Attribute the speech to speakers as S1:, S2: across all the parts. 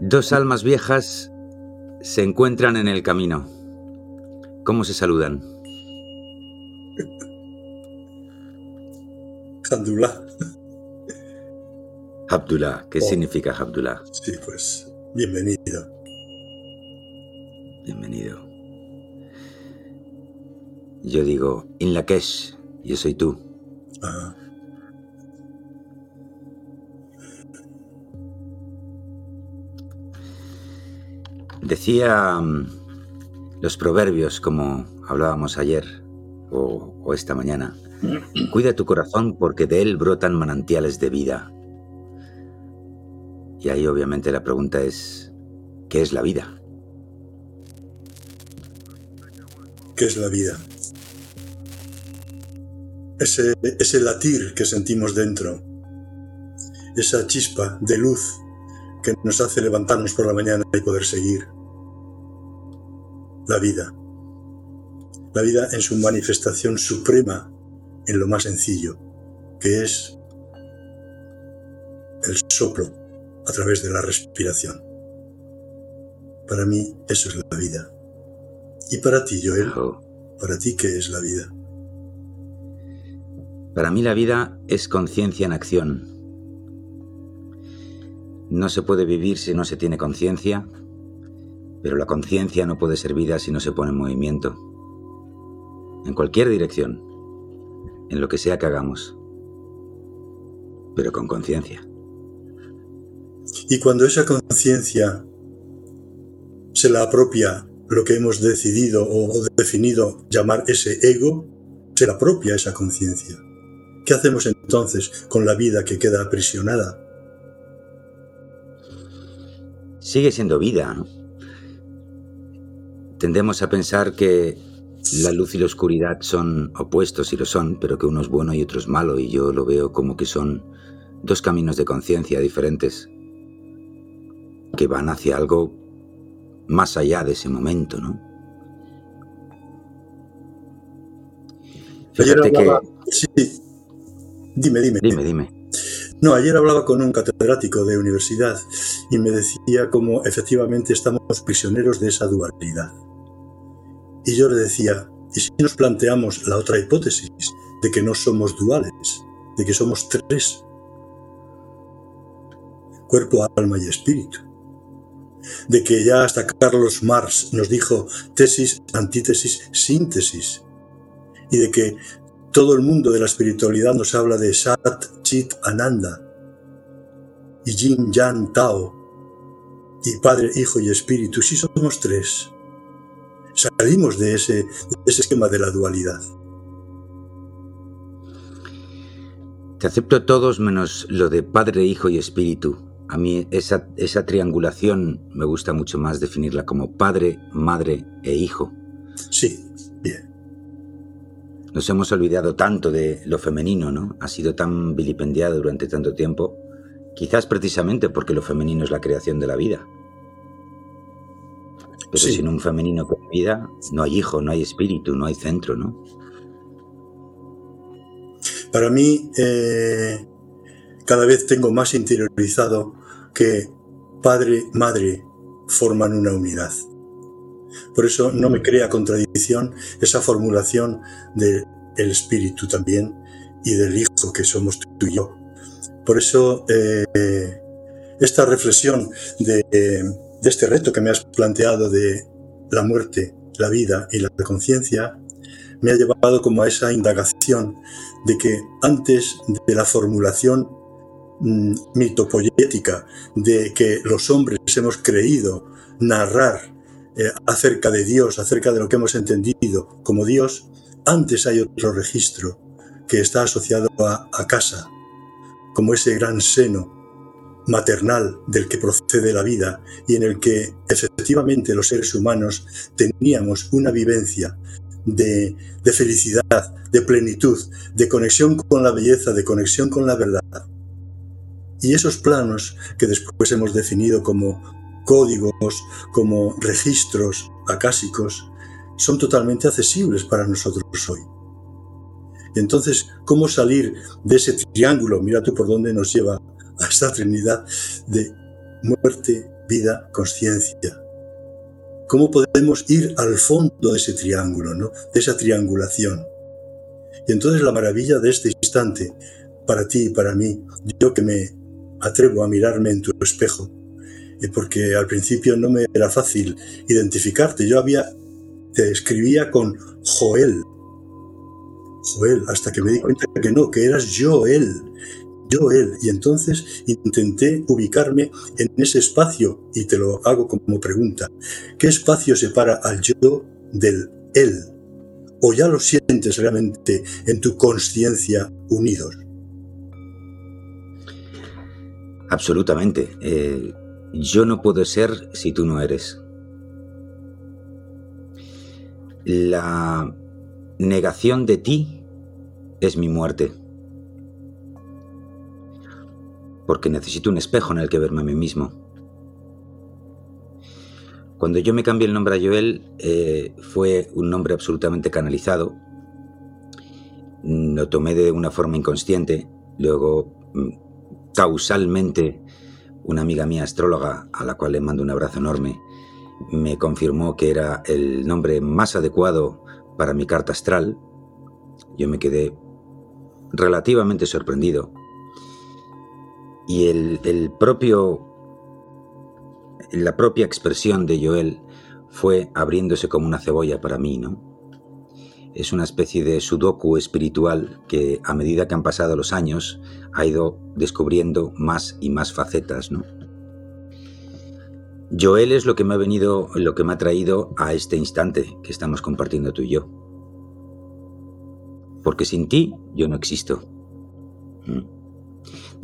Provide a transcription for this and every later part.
S1: Dos almas viejas se encuentran en el camino. ¿Cómo se saludan?
S2: Abdullah.
S1: Abdullah, ¿qué
S2: Oh.
S1: significa Abdullah?
S2: Sí, pues bienvenido.
S1: Bienvenido. Yo digo, In Lakesh, yo soy tú. Decía mm, los proverbios, como hablábamos ayer o, esta mañana, cuida tu corazón porque de él brotan manantiales de vida. Y ahí obviamente la pregunta es, ¿qué es la vida?
S2: ¿Qué es la vida? Ese latir que sentimos dentro, esa chispa de luz que nos hace levantarnos por la mañana y poder seguir. La vida. La vida en su manifestación suprema, en lo más sencillo, que es el soplo a través de la respiración. Para mí eso es la vida. Y para ti, Joel, para ti, ¿qué es la vida?
S1: Para mí la vida es conciencia en acción. No se puede vivir si no se tiene conciencia, pero la conciencia no puede ser vida si no se pone en movimiento. En cualquier dirección, en lo que sea que hagamos, pero con conciencia.
S2: Y cuando esa conciencia se la apropia lo que hemos decidido o definido llamar ese ego, se la apropia esa conciencia. ¿Qué hacemos entonces con la vida que queda aprisionada?
S1: Sigue siendo vida, ¿no? Tendemos a pensar que la luz y la oscuridad son opuestos y lo son, pero que uno es bueno y otro es malo, y yo lo veo como que son dos caminos de conciencia diferentes que van hacia algo más allá de ese momento, ¿no?
S2: Ayer
S1: Fíjate que...
S2: hablaba- Sí, dime, dime.
S1: Dime, dime.
S2: No, ayer hablaba con un catedrático de universidad y me decía cómo efectivamente estamos prisioneros de esa dualidad. Y yo le decía, ¿y si nos planteamos la otra hipótesis de que no somos duales, de que somos tres? Cuerpo, alma y espíritu. De que ya hasta Carlos Marx nos dijo tesis, antítesis, síntesis. Y de que todo el mundo de la espiritualidad nos habla de Sat, Chit, Ananda, y Yin, Yang, Tao, y Padre, Hijo y Espíritu. Si somos tres, salimos de ese, de ese esquema de la dualidad.
S1: Te acepto todos menos lo de Padre, Hijo y Espíritu. A mí esa, esa triangulación me gusta mucho más definirla como Padre, Madre e Hijo.
S2: Sí, bien.
S1: Nos hemos olvidado tanto de lo femenino, ¿no? Ha sido tan vilipendiado durante tanto tiempo, quizás precisamente porque lo femenino es la creación de la vida. Pero
S2: Sí.
S1: sin un femenino con vida, no hay hijo, no hay espíritu, no hay centro, ¿no?
S2: Para mí, eh, cada vez tengo más interiorizado que padre, madre forman una unidad. Por eso no me crea contradicción esa formulación del espíritu también y del hijo que somos tú y yo. Por eso eh, esta reflexión de, este reto que me has planteado de la muerte, la vida y la conciencia me ha llevado como a esa indagación de que antes de la formulación mm, mitopoética de que los hombres hemos creído narrar eh, acerca de Dios, acerca de lo que hemos entendido como Dios, antes hay otro registro que está asociado a casa, como ese gran seno maternal del que procede la vida y en el que efectivamente los seres humanos teníamos una vivencia de, de, felicidad, de plenitud, de conexión con la belleza, de conexión con la verdad. Y esos planos que después hemos definido como códigos, como registros acásicos, son totalmente accesibles para nosotros hoy. Entonces, ¿cómo salir de ese triángulo? Mira tú por dónde nos lleva a esta Trinidad de muerte, vida, conciencia. ¿Cómo podemos ir al fondo de ese triángulo, ¿no? de esa triangulación? Y entonces la maravilla de este instante, para ti y para mí, yo que me atrevo a mirarme en tu espejo, porque al principio no me era fácil identificarte, yo había, te escribía con Joel, Joel, hasta que me di cuenta que no, que eras yo él, yo él. Y entonces intenté ubicarme en ese espacio y te lo hago como pregunta. ¿Qué espacio separa al yo del él? ¿O ya lo sientes realmente en tu conciencia unidos?
S1: Absolutamente. Eh, yo no puedo ser si tú no eres. La negación de ti es mi muerte. Porque necesito un espejo en el que verme a mí mismo. Cuando yo me cambié el nombre a Joel, eh, fue un nombre absolutamente canalizado. Lo tomé de una forma inconsciente. Luego, mm, causalmente, una amiga mía astróloga, a la cual le mando un abrazo enorme, me confirmó que era el nombre más adecuado para mi carta astral. Yo me quedé relativamente sorprendido. Y el, propio. La propia expresión de Joel fue abriéndose como una cebolla para mí, ¿no? Es una especie de sudoku espiritual que a medida que han pasado los años ha ido descubriendo más y más facetas, ¿no? Joel es lo que me ha venido, lo que me ha traído a este instante que estamos compartiendo tú y yo porque sin ti yo no existo. ¿Mm?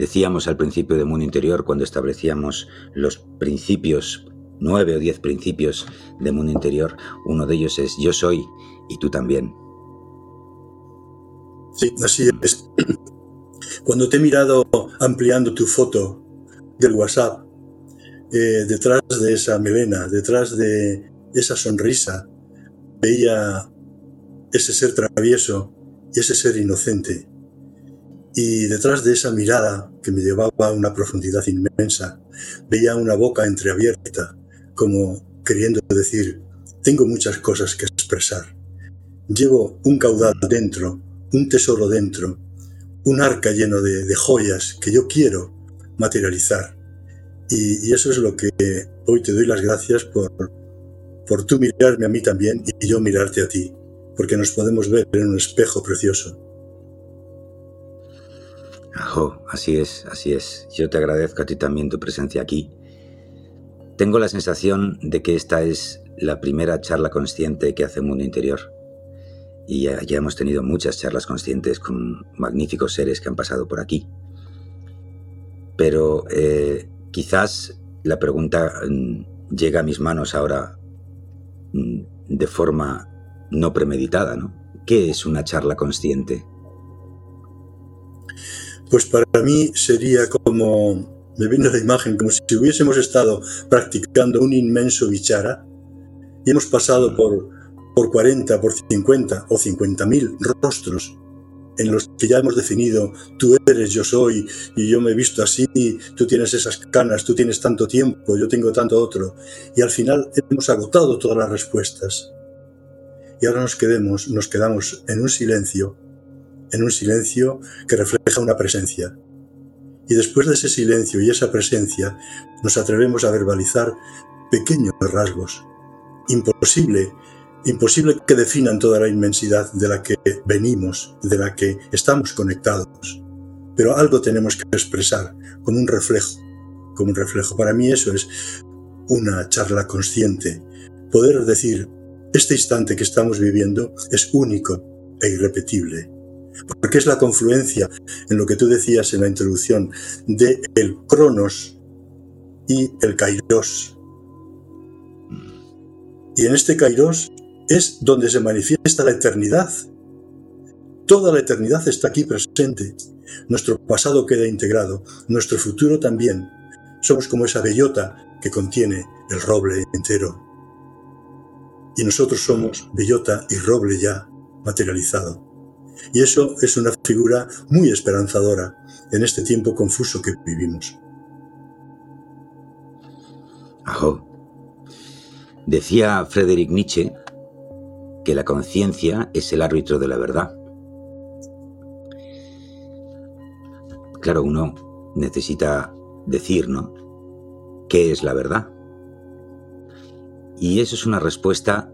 S1: Decíamos al principio de Mundo Interior, cuando establecíamos los principios, nueve o diez principios de Mundo Interior, uno de ellos es yo soy y tú también.
S2: Sí, así es. Cuando te he mirado ampliando tu foto del WhatsApp, eh, detrás de esa melena, detrás de esa sonrisa, veía ese ser travieso y ese ser inocente. Y detrás de esa mirada que me llevaba a una profundidad inmensa, veía una boca entreabierta, como queriendo decir, tengo muchas cosas que expresar. Llevo un caudal dentro, un tesoro dentro, un arca lleno de, joyas que yo quiero materializar. Y, y, eso es lo que hoy te doy las gracias por, por tú mirarme a mí también y yo mirarte a ti porque nos podemos ver en un espejo precioso.
S1: Así es, así es. Yo te agradezco a ti también tu presencia aquí. Tengo la sensación de que esta es la primera charla consciente que hace Mundo Interior. Y ya, hemos tenido muchas charlas conscientes con magníficos seres que han pasado por aquí. Pero eh, quizás la pregunta mm, llega a mis manos ahora mm, de forma no premeditada, ¿no? ¿Qué es una charla consciente?
S2: Pues para mí sería como, me viene la imagen, como si hubiésemos estado practicando un inmenso bichara y hemos pasado por, por 40, por 50 o 50 mil rostros en los que ya hemos definido, tú eres, yo soy, y yo me he visto así, tú tienes esas canas, tú tienes tanto tiempo, yo tengo tanto otro. Y al final hemos agotado todas las respuestas y ahora nos, quedemos, nos quedamos en un silencio, en un silencio que refleja una presencia. Y después de ese silencio y esa presencia, nos atrevemos a verbalizar pequeños rasgos. Imposible, imposible que definan toda la inmensidad de la que venimos, de la que estamos conectados. Pero algo tenemos que expresar, como un reflejo, como un reflejo. Para mí eso es una charla consciente. Poder decir, este instante que estamos viviendo es único e irrepetible, porque es la confluencia, en lo que tú decías en la introducción, de el cronos y el kairos. Y en este kairos es donde se manifiesta la eternidad. Toda la eternidad está aquí presente. Nuestro pasado queda integrado, nuestro futuro también. Somos como esa bellota que contiene el roble entero y nosotros somos bellota y roble ya materializado. Y eso es una figura muy esperanzadora en este tiempo confuso que vivimos.
S1: Ajo. Decía Friedrich Nietzsche que la conciencia es el árbitro de la verdad. Claro, uno necesita decir, ¿no? ¿Qué es la verdad? Y eso es una respuesta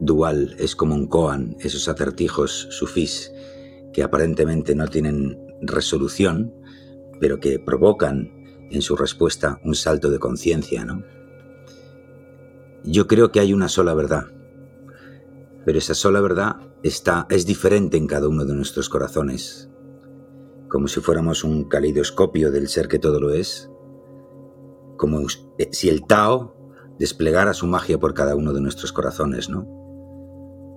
S1: dual, es como un koan, esos acertijos sufís que aparentemente no tienen resolución, pero que provocan en su respuesta un salto de conciencia, ¿no? Yo creo que hay una sola verdad, pero esa sola verdad está, es diferente en cada uno de nuestros corazones, como si fuéramos un caleidoscopio del ser que todo lo es, como eh, si el Tao desplegara su magia por cada uno de nuestros corazones, ¿no?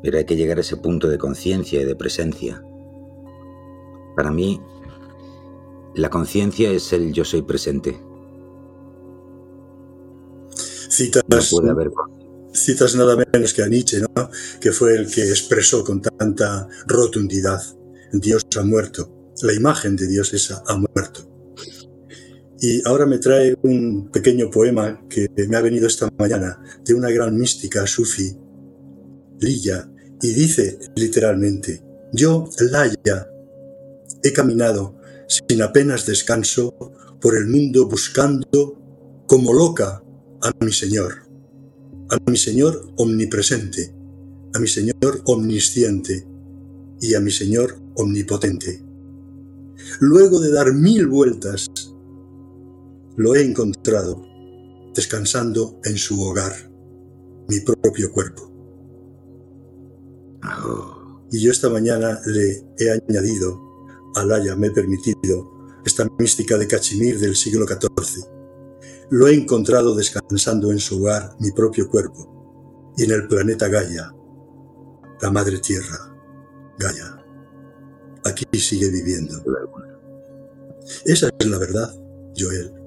S1: Pero hay que llegar a ese punto de conciencia y de presencia. Para mí, la conciencia es el yo soy presente.
S2: Citas, citas nada menos que a Nietzsche, ¿no? que fue el que expresó con tanta rotundidad, Dios ha muerto, la imagen de Dios es ha muerto. Y ahora me trae un pequeño poema que me ha venido esta mañana de una gran mística sufi, Lilla, y dice literalmente, yo, Laya, he caminado sin apenas descanso por el mundo buscando como loca a mi Señor, a mi Señor omnipresente, a mi Señor omnisciente y a mi Señor omnipotente. Luego de dar mil vueltas lo he encontrado descansando en su hogar, mi propio cuerpo. Y yo esta mañana le he añadido, Alaya me he permitido, esta mística de Cachemir del siglo XIV. Lo he encontrado descansando en su hogar, mi propio cuerpo, y en el planeta Gaia, la madre tierra, Gaia. Aquí sigue viviendo. Esa es la verdad, Joel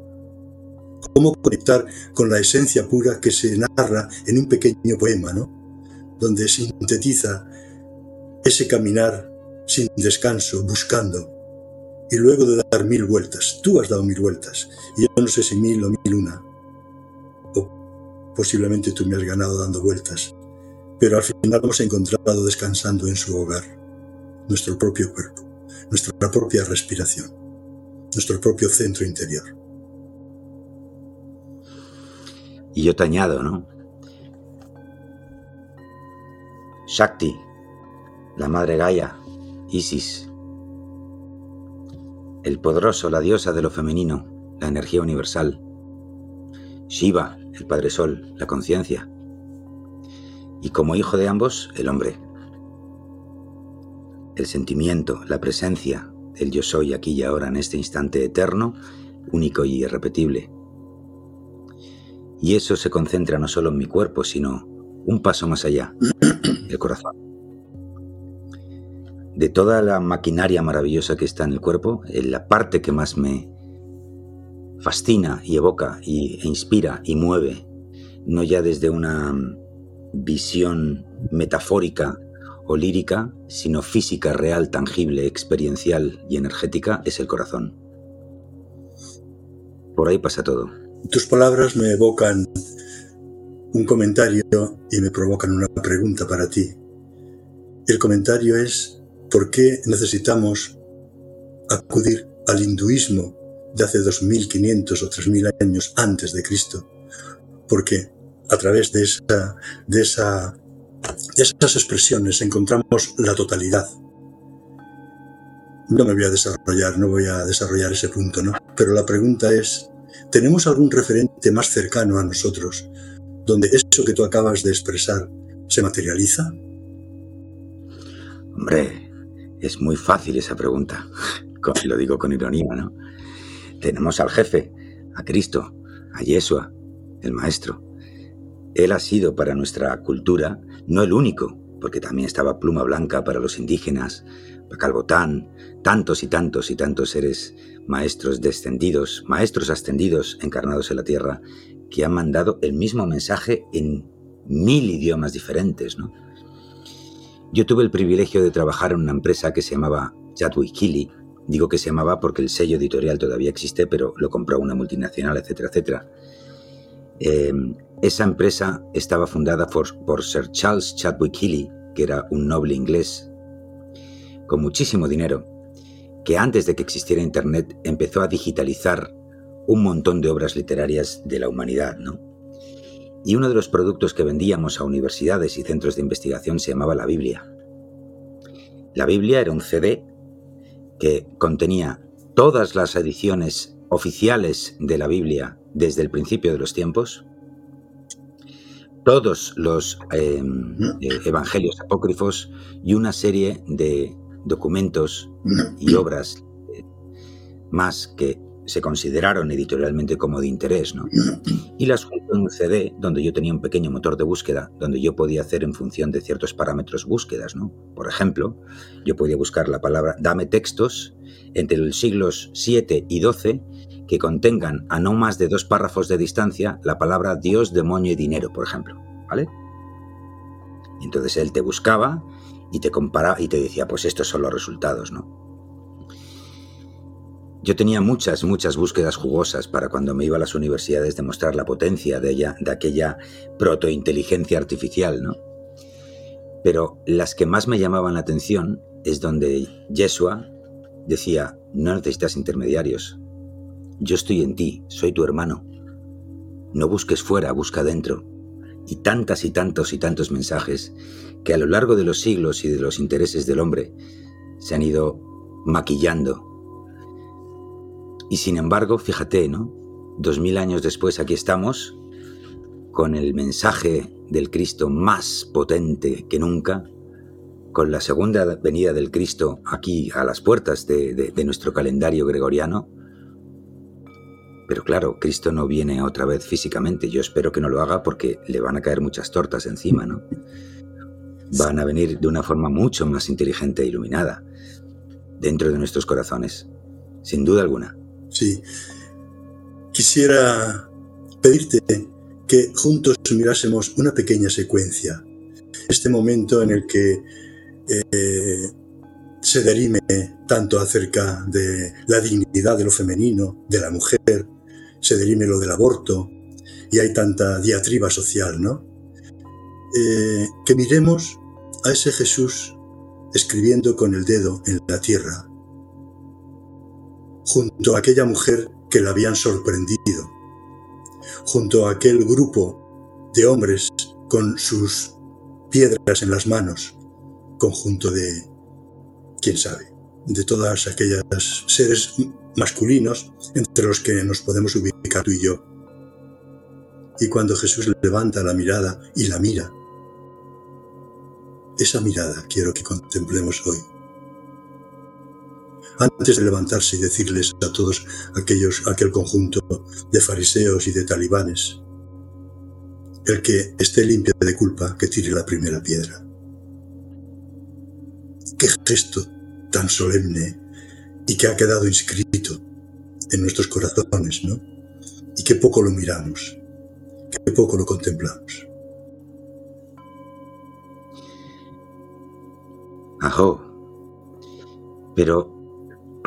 S2: cómo conectar con la esencia pura que se narra en un pequeño poema, ¿no? Donde sintetiza ese caminar sin descanso, buscando, y luego de dar mil vueltas. Tú has dado mil vueltas, y yo no sé si mil o mil una. O posiblemente tú me has ganado dando vueltas, pero al final hemos encontrado descansando en su hogar, nuestro propio cuerpo, nuestra propia respiración, nuestro propio centro interior.
S1: Y yo te añado, ¿no? Shakti, la madre Gaia, Isis, el poderoso, la diosa de lo femenino, la energía universal, Shiva, el Padre Sol, la conciencia, y como hijo de ambos, el hombre, el sentimiento, la presencia, el yo soy aquí y ahora en este instante eterno, único y irrepetible, y eso se concentra no solo en mi cuerpo, sino un paso más allá, el corazón. De toda la maquinaria maravillosa que está en el cuerpo, en la parte que más me fascina y evoca y, e inspira y mueve, no ya desde una visión metafórica o lírica, sino física, real, tangible, experiencial y energética, es el corazón. Por ahí pasa todo.
S2: Tus palabras me evocan un comentario y me provocan una pregunta para ti. El comentario es, ¿por qué necesitamos acudir al hinduismo de hace 2500 o 3000 años antes de Cristo? Porque a través de, esa, de, esa, de esas expresiones encontramos la totalidad. No me voy a desarrollar, no voy a desarrollar ese punto, ¿no? Pero la pregunta es, ¿Tenemos algún referente más cercano a nosotros donde eso que tú acabas de expresar se materializa?
S1: Hombre, es muy fácil esa pregunta. Lo digo con ironía, ¿no? Tenemos al jefe, a Cristo, a Yeshua, el Maestro. Él ha sido para nuestra cultura no el único, porque también estaba Pluma Blanca para los indígenas, Calbotán, tantos y tantos y tantos seres maestros descendidos, maestros ascendidos encarnados en la tierra, que han mandado el mismo mensaje en mil idiomas diferentes. ¿no? Yo tuve el privilegio de trabajar en una empresa que se llamaba Kili. Digo que se llamaba porque el sello editorial todavía existe, pero lo compró una multinacional, etcétera, etcétera. Eh, esa empresa estaba fundada por, Sir Charles Chadwick Healy, que era un noble inglés con muchísimo dinero, que antes de que existiera Internet empezó a digitalizar un montón de obras literarias de la humanidad, ¿no? Y uno de los productos que vendíamos a universidades y centros de investigación se llamaba la Biblia. La Biblia era un CD que contenía todas las ediciones oficiales de la Biblia desde el principio de los tiempos, todos los em, eh, evangelios apócrifos y una serie de documentos y obras eh, más que se consideraron editorialmente como de interés, ¿no? Y las junto en un CD donde yo tenía un pequeño motor de búsqueda, donde yo podía hacer en función de ciertos parámetros búsquedas, ¿no? Por ejemplo, yo podía buscar la palabra dame textos entre los siglos 7 y 12 que contengan a no más de dos párrafos de distancia la palabra Dios, demonio y dinero, por ejemplo, ¿vale? Entonces él te buscaba y te comparaba y te decía, pues estos son los resultados, ¿no? Yo tenía muchas, muchas búsquedas jugosas para cuando me iba a las universidades demostrar la potencia de, ella, de aquella protointeligencia artificial, ¿no? Pero las que más me llamaban la atención es donde Yeshua decía, no necesitas intermediarios, yo estoy en ti, soy tu hermano. No busques fuera, busca dentro. Y tantas y tantos y tantos mensajes que a lo largo de los siglos y de los intereses del hombre se han ido maquillando. Y sin embargo, fíjate, ¿no? Dos mil años después aquí estamos con el mensaje del Cristo más potente que nunca, con la segunda venida del Cristo aquí a las puertas de, nuestro calendario gregoriano, pero claro, Cristo no viene otra vez físicamente. Yo espero que no lo haga porque le van a caer muchas tortas encima, ¿no? Van a venir de una forma mucho más inteligente e iluminada dentro de nuestros corazones, sin duda alguna.
S2: Sí. Quisiera pedirte que juntos mirásemos una pequeña secuencia. Este momento en el que eh, se derime tanto acerca de la dignidad de lo femenino, de la mujer, se derime lo del aborto y hay tanta diatriba social, ¿no? Eh, que miremos a ese Jesús escribiendo con el dedo en la tierra, junto a aquella mujer que la habían sorprendido, junto a aquel grupo de hombres con sus piedras en las manos, conjunto de, quién sabe, de todas aquellas seres masculinos entre los que nos podemos ubicar tú y yo. Y cuando Jesús levanta la mirada y la mira, esa mirada quiero que contemplemos hoy. Antes de levantarse y decirles a todos aquellos, aquel conjunto de fariseos y de talibanes, el que esté limpio de culpa, que tire la primera piedra. Qué gesto tan solemne y que ha quedado inscrito en nuestros corazones, ¿no? Y que poco lo miramos, que poco lo contemplamos.
S1: Ajo. Pero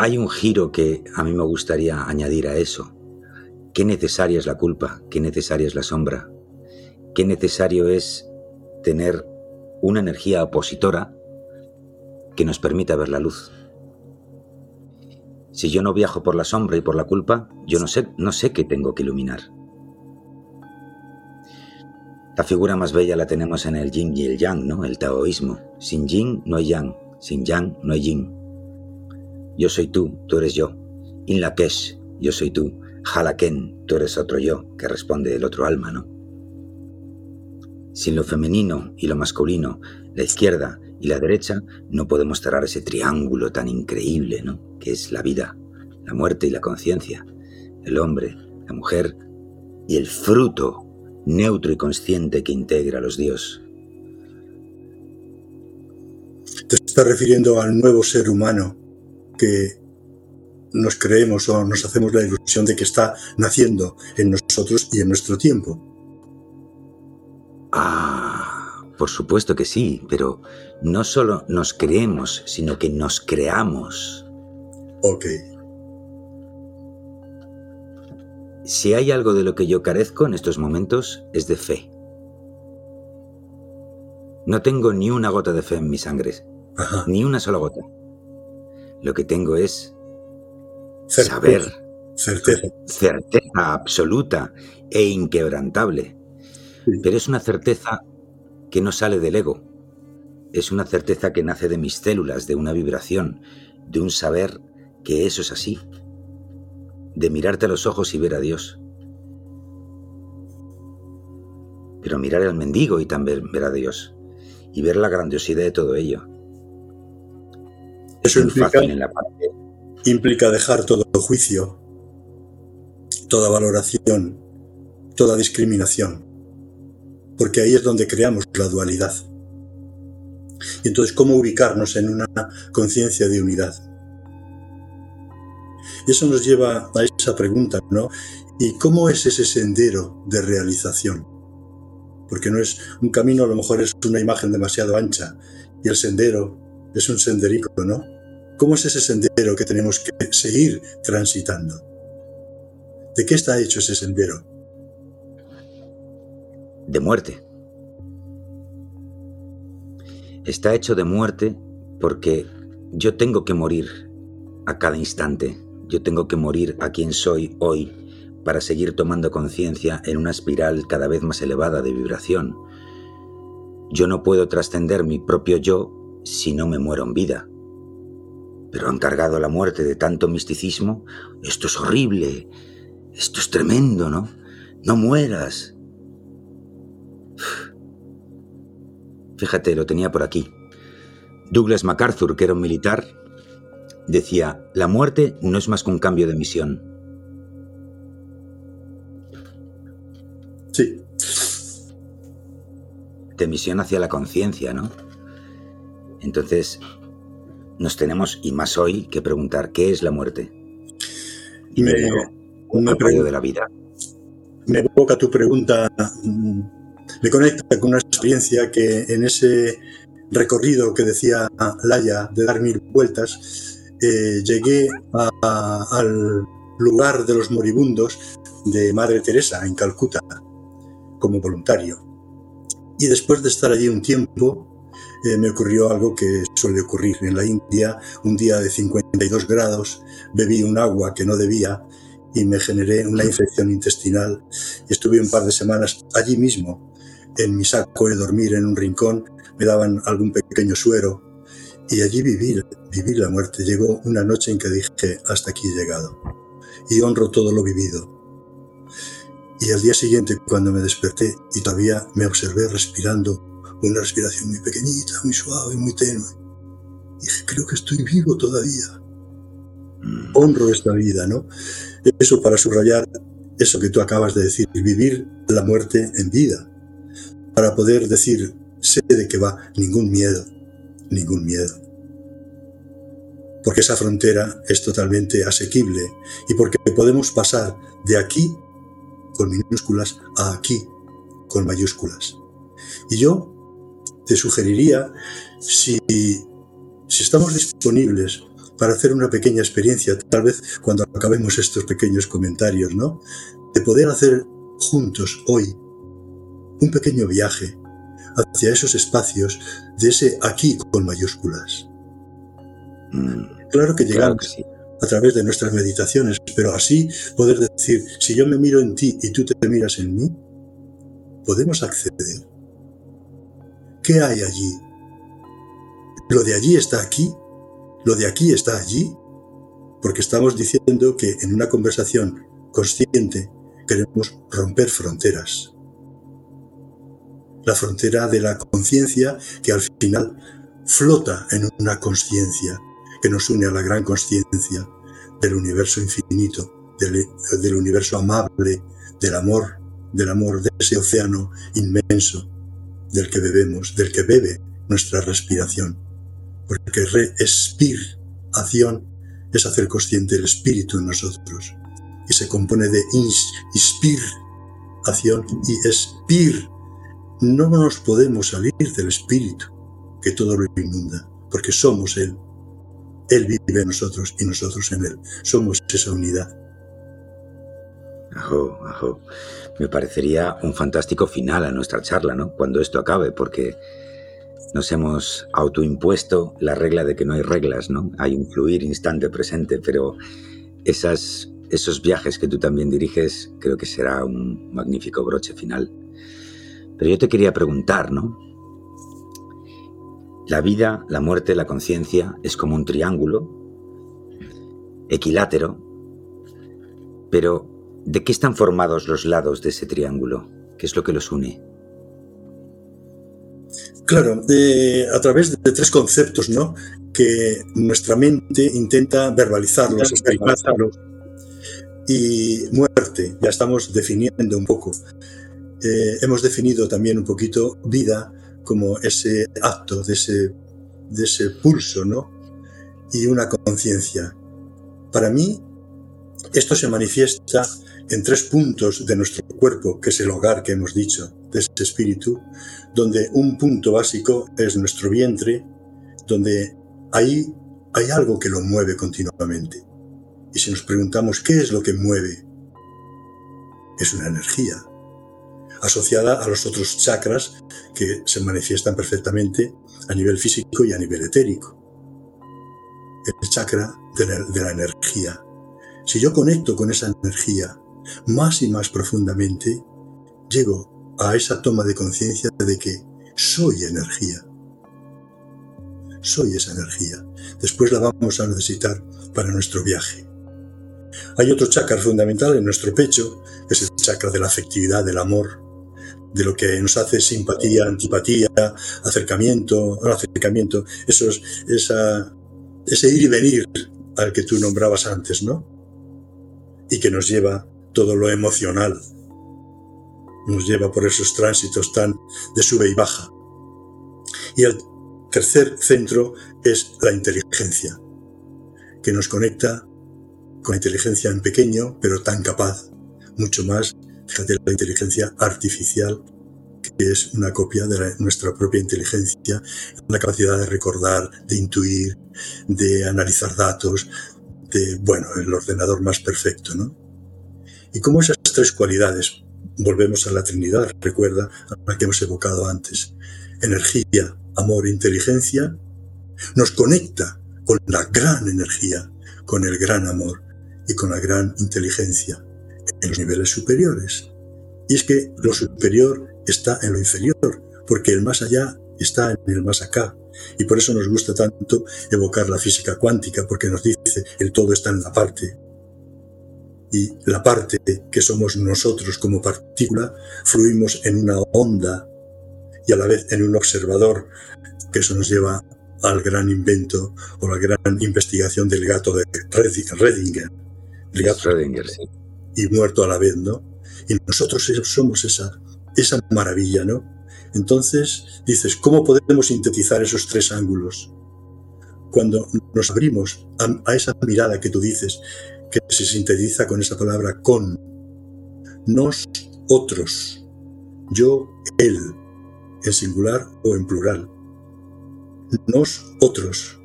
S1: hay un giro que a mí me gustaría añadir a eso. Qué necesaria es la culpa, qué necesaria es la sombra, qué necesario es tener una energía opositora que nos permita ver la luz. Si yo no viajo por la sombra y por la culpa, yo no sé, no sé qué tengo que iluminar. La figura más bella la tenemos en el yin y el yang, ¿no? El taoísmo. Sin yin no hay yang, sin yang no hay yin. Yo soy tú, tú eres yo. In Lakesh, yo soy tú. Halaken, tú eres otro yo, que responde el otro alma, ¿no? Sin lo femenino y lo masculino, la izquierda y la derecha, no podemos cerrar ese triángulo tan increíble, ¿no? Que es la vida, la muerte y la conciencia, el hombre, la mujer y el fruto neutro y consciente que integra a los dios.
S2: Te estás refiriendo al nuevo ser humano que nos creemos o nos hacemos la ilusión de que está naciendo en nosotros y en nuestro tiempo.
S1: Ah, por supuesto que sí, pero no solo nos creemos, sino que nos creamos.
S2: Ok.
S1: si hay algo de lo que yo carezco en estos momentos es de fe. No tengo ni una gota de fe en mis sangres, ni una sola gota. Lo que tengo es saber,
S2: certeza.
S1: certeza absoluta e inquebrantable. Pero es una certeza que no sale del ego. Es una certeza que nace de mis células, de una vibración, de un saber que eso es así. De mirarte a los ojos y ver a Dios. Pero mirar al mendigo y también ver a Dios. Y ver la grandiosidad de todo ello.
S2: Eso implica, implica dejar todo juicio, toda valoración, toda discriminación, porque ahí es donde creamos la dualidad. Y entonces, ¿cómo ubicarnos en una conciencia de unidad? Y eso nos lleva a esa pregunta, ¿no? ¿Y cómo es ese sendero de realización? Porque no es un camino, a lo mejor es una imagen demasiado ancha, y el sendero es un senderico, ¿no? ¿Cómo es ese sendero que tenemos que seguir transitando? ¿De qué está hecho ese sendero?
S1: De muerte. Está hecho de muerte porque yo tengo que morir a cada instante. Yo tengo que morir a quien soy hoy para seguir tomando conciencia en una espiral cada vez más elevada de vibración. Yo no puedo trascender mi propio yo si no me muero en vida pero han cargado la muerte de tanto misticismo. Esto es horrible, esto es tremendo, ¿no? No mueras. Fíjate, lo tenía por aquí. Douglas MacArthur, que era un militar, decía, la muerte no es más que un cambio de misión.
S2: Sí.
S1: De misión hacia la conciencia, ¿no? Entonces, nos tenemos, y más hoy, que preguntar qué es la muerte.
S2: Y me,
S1: me de la vida.
S2: Me evoca tu pregunta, mm, me conecta con una experiencia que en ese recorrido que decía Laya de dar mil vueltas, eh, llegué al lugar de los moribundos de Madre Teresa en Calcuta como voluntario. Y después de estar allí un tiempo, eh, me ocurrió algo que suele ocurrir en la India. Un día de 52 grados bebí un agua que no debía y me generé una infección intestinal y estuve un par de semanas allí mismo, en mi saco de dormir en un rincón, me daban algún pequeño suero y allí viví, viví la muerte. Llegó una noche en que dije, hasta aquí he llegado y honro todo lo vivido. Y al día siguiente, cuando me desperté y todavía me observé respirando una respiración muy pequeñita, muy suave, muy tenue. Y dije, creo que estoy vivo todavía. Mm. Honro esta vida, ¿no? Eso para subrayar eso que tú acabas de decir, vivir la muerte en vida. Para poder decir, sé de qué va, ningún miedo, ningún miedo. Porque esa frontera es totalmente asequible y porque podemos pasar de aquí con minúsculas a aquí con mayúsculas. Y yo te sugeriría, si, si estamos disponibles para hacer una pequeña experiencia, tal vez cuando acabemos estos pequeños comentarios, ¿no? De poder hacer juntos hoy un pequeño viaje hacia esos espacios de ese aquí con mayúsculas. Mm, claro que llegamos a través de nuestras meditaciones, pero así poder decir, si yo me miro en ti y tú te miras en mí, podemos acceder ¿Qué hay allí? ¿Lo de allí está aquí? ¿Lo de aquí está allí? Porque estamos diciendo que en una conversación consciente queremos romper fronteras. La frontera de la conciencia que al final flota en una conciencia que nos une a la gran conciencia del universo infinito, del, del, universo amable, del amor, del amor de ese océano inmenso del que bebemos, del que bebe nuestra respiración. Porque respiración es hacer consciente el espíritu en nosotros. Y se compone de inspiración y expir. No nos podemos salir del espíritu, que todo lo inunda, porque somos Él. Él vive en nosotros y nosotros en Él. Somos esa unidad.
S1: Ajo, ajo. Me parecería un fantástico final a nuestra charla, ¿no? Cuando esto acabe, porque nos hemos autoimpuesto la regla de que no hay reglas, ¿no? Hay un fluir instante presente, pero esas, esos viajes que tú también diriges creo que será un magnífico broche final. Pero yo te quería preguntar, ¿no? La vida, la muerte, la conciencia es como un triángulo equilátero, pero ¿de qué están formados los lados de ese triángulo? ¿Qué es lo que los une?
S2: Claro, a través de tres conceptos, ¿no? Que nuestra mente intenta verbalizarlos, experimentarlos. Y muerte, ya estamos definiendo un poco. Eh, hemos definido también un poquito vida como ese acto de ese, de ese pulso, ¿no? Y una conciencia. Para mí, esto se manifiesta en tres puntos de nuestro cuerpo, que es el hogar que hemos dicho, de ese espíritu, donde un punto básico es nuestro vientre, donde ahí hay algo que lo mueve continuamente. Y si nos preguntamos qué es lo que mueve, es una energía asociada a los otros chakras que se manifiestan perfectamente a nivel físico y a nivel etérico. El chakra de la, de la energía. Si yo conecto con esa energía más y más profundamente, llego a esa toma de conciencia de que soy energía. Soy esa energía. Después la vamos a necesitar para nuestro viaje. Hay otro chakra fundamental en nuestro pecho, es el chakra de la afectividad, del amor, de lo que nos hace simpatía, antipatía, acercamiento, no acercamiento, eso es, esa, ese ir y venir al que tú nombrabas antes, ¿no? Y que nos lleva todo lo emocional, nos lleva por esos tránsitos tan de sube y baja. Y el tercer centro es la inteligencia, que nos conecta con inteligencia en pequeño, pero tan capaz, mucho más Fíjate la inteligencia artificial, que es una copia de nuestra propia inteligencia, la capacidad de recordar, de intuir, de analizar datos, de, bueno, el ordenador más perfecto, ¿no? Y como esas tres cualidades, volvemos a la Trinidad, recuerda a la que hemos evocado antes, energía, amor, inteligencia, nos conecta con la gran energía, con el gran amor y con la gran inteligencia en los niveles superiores. Y es que lo superior está en lo inferior, porque el más allá está en el más acá. Y por eso nos gusta tanto evocar la física cuántica, porque nos dice el todo está en la parte. Y la parte que somos nosotros como partícula, fluimos en una onda y a la vez en un observador, que eso nos lleva al gran invento o la gran investigación del gato de Redinger. El gato Redinger, sí y muerto a la vez, ¿no? Y nosotros somos esa, esa maravilla, ¿no? Entonces dices, ¿cómo podemos sintetizar esos tres ángulos? Cuando nos abrimos a, esa mirada que tú dices, que se sintetiza con esa palabra con, nos, otros, yo, él, en singular o en plural, nos, otros,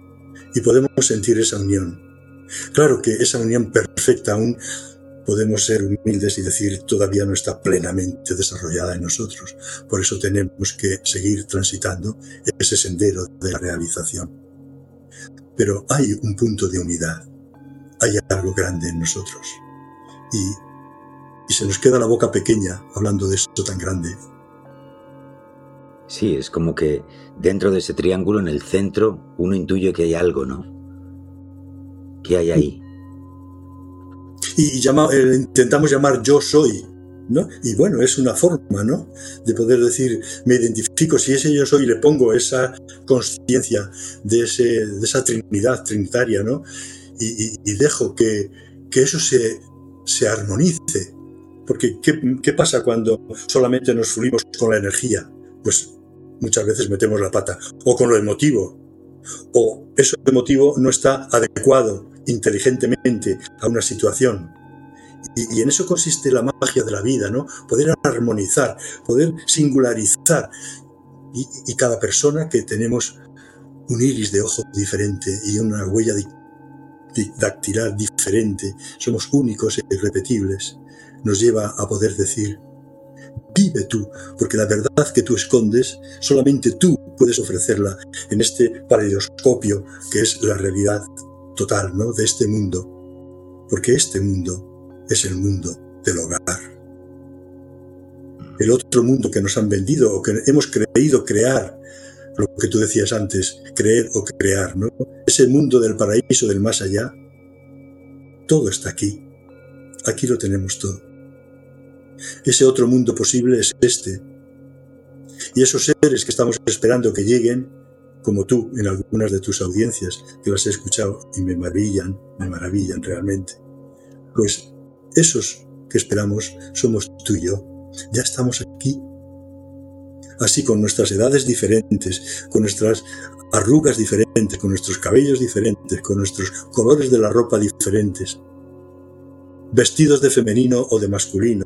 S2: y podemos sentir esa unión. Claro que esa unión perfecta aún podemos ser humildes y decir todavía no está plenamente desarrollada en nosotros. Por eso tenemos que seguir transitando ese sendero de la realización. Pero hay un punto de unidad, hay algo grande en nosotros. Y, y se nos queda la boca pequeña hablando de esto tan grande.
S1: Sí, es como que dentro de ese triángulo, en el centro, uno intuye que hay algo, ¿no? ¿Qué hay ahí?
S2: y eh, intentamos llamar yo soy, ¿no? Y bueno, es una forma, ¿no? De poder decir, me identifico, si ese yo soy, le pongo esa conciencia de, de esa trinidad trinitaria, ¿no? Y, dejo que, que eso se, se armonice. Porque ¿qué, ¿qué pasa cuando solamente nos fluimos con la energía? Pues muchas veces metemos la pata. O con lo emotivo. O eso emotivo no está adecuado inteligentemente a una situación. Y, en eso consiste la magia de la vida, ¿no? Poder armonizar, poder singularizar. Y, cada persona que tenemos un iris de ojo diferente y una huella dactilar diferente, somos únicos e irrepetibles. nos lleva a poder decir, vive tú, porque la verdad que tú escondes, solamente tú puedes ofrecerla en este paradigoscopio que es la realidad total ¿no? de este mundo, porque este mundo es el mundo del hogar. El otro mundo que nos han vendido o que hemos creído crear, lo que tú decías antes, creer o crear, ¿no? Ese mundo del paraíso, del más allá, todo está aquí. Aquí lo tenemos todo. Ese otro mundo posible es este. Y esos seres que estamos esperando que lleguen, como tú en algunas de tus audiencias, que las he escuchado y me maravillan, me maravillan realmente, pues esos que esperamos somos tú y yo. Ya estamos aquí. Así con nuestras edades diferentes, con nuestras arrugas diferentes, con nuestros cabellos diferentes, con nuestros colores de la ropa diferentes, vestidos de femenino o de masculino,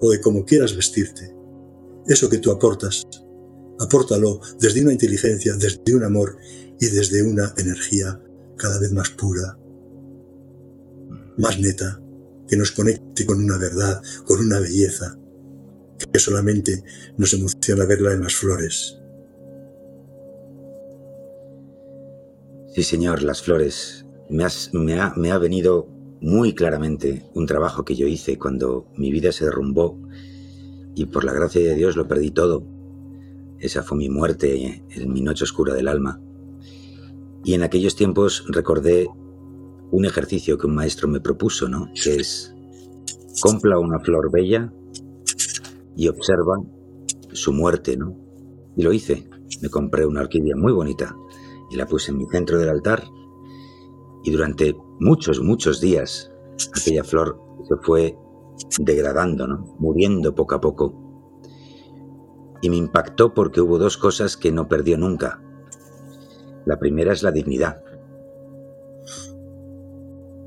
S2: o de como quieras vestirte. Eso que tú aportas, apórtalo desde una inteligencia, desde un amor y desde una energía cada vez más pura, más neta, que nos conecte con una verdad, con una belleza, que solamente nos emociona verla en las flores.
S1: Sí, señor, las flores. Me, ha venido muy claramente un trabajo que yo hice cuando mi vida se derrumbó y por la gracia de Dios lo perdí todo. Esa fue mi muerte en mi noche oscura del alma. Y en aquellos tiempos recordé un ejercicio que un maestro me propuso, ¿no? Que es, compra una flor bella y observa su muerte, ¿no? Y lo hice. Me compré una orquídea muy bonita y la puse en mi centro del altar y durante muchos, muchos días aquella flor se fue degradando, ¿no? muriendo poco a poco. Y me impactó porque hubo dos cosas que no perdió nunca. La primera es la dignidad.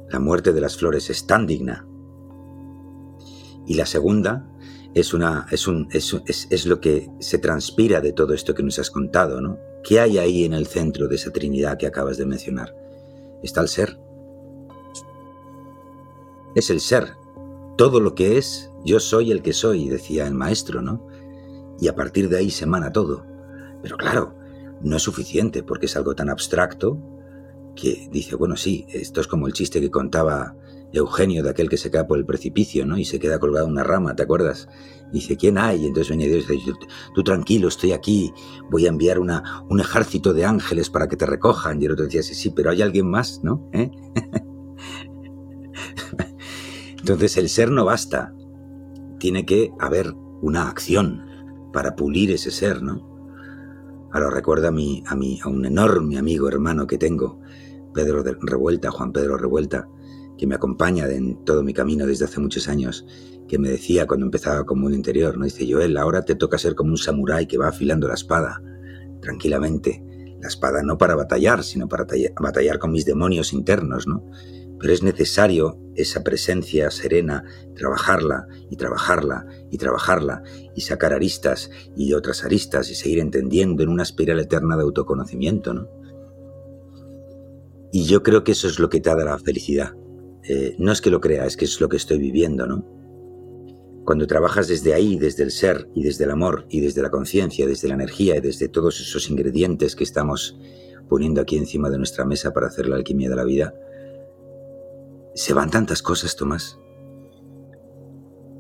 S1: La muerte de las flores es tan digna. Y la segunda es, una, es, un, es, es lo que se transpira de todo esto que nos has contado, ¿no? ¿Qué hay ahí en el centro de esa Trinidad que acabas de mencionar? está el ser. Es el ser. Todo lo que es, yo soy el que soy, decía el maestro, ¿no? Y a partir de ahí se emana todo. Pero claro, no es suficiente porque es algo tan abstracto que dice, bueno, sí, esto es como el chiste que contaba Eugenio de aquel que se cae por el precipicio, ¿no? Y se queda colgado en una rama, ¿te acuerdas? dice, ¿quién hay? Y entonces Dios y dice, tú tranquilo, estoy aquí, voy a enviar una, un ejército de ángeles para que te recojan. Y el otro decía, sí, sí, pero hay alguien más, ¿no? ¿Eh? entonces el ser no basta, tiene que haber una acción para pulir ese ser, ¿no? Ahora recuerda a, mí, a, mí, a un enorme amigo, hermano que tengo, Pedro de Revuelta, Juan Pedro Revuelta, que me acompaña en todo mi camino desde hace muchos años, que me decía cuando empezaba como un interior, ¿no? Dice, Joel, ahora te toca ser como un samurái que va afilando la espada, tranquilamente. La espada no para batallar, sino para batallar con mis demonios internos, ¿no? Pero es necesario esa presencia serena, trabajarla y trabajarla y trabajarla y sacar aristas y otras aristas y seguir entendiendo en una espiral eterna de autoconocimiento, ¿no? Y yo creo que eso es lo que te da la felicidad. Eh, no es que lo crea, es que es lo que estoy viviendo, ¿no? Cuando trabajas desde ahí, desde el ser y desde el amor y desde la conciencia, desde la energía y desde todos esos ingredientes que estamos poniendo aquí encima de nuestra mesa para hacer la alquimia de la vida, se van tantas cosas, Tomás.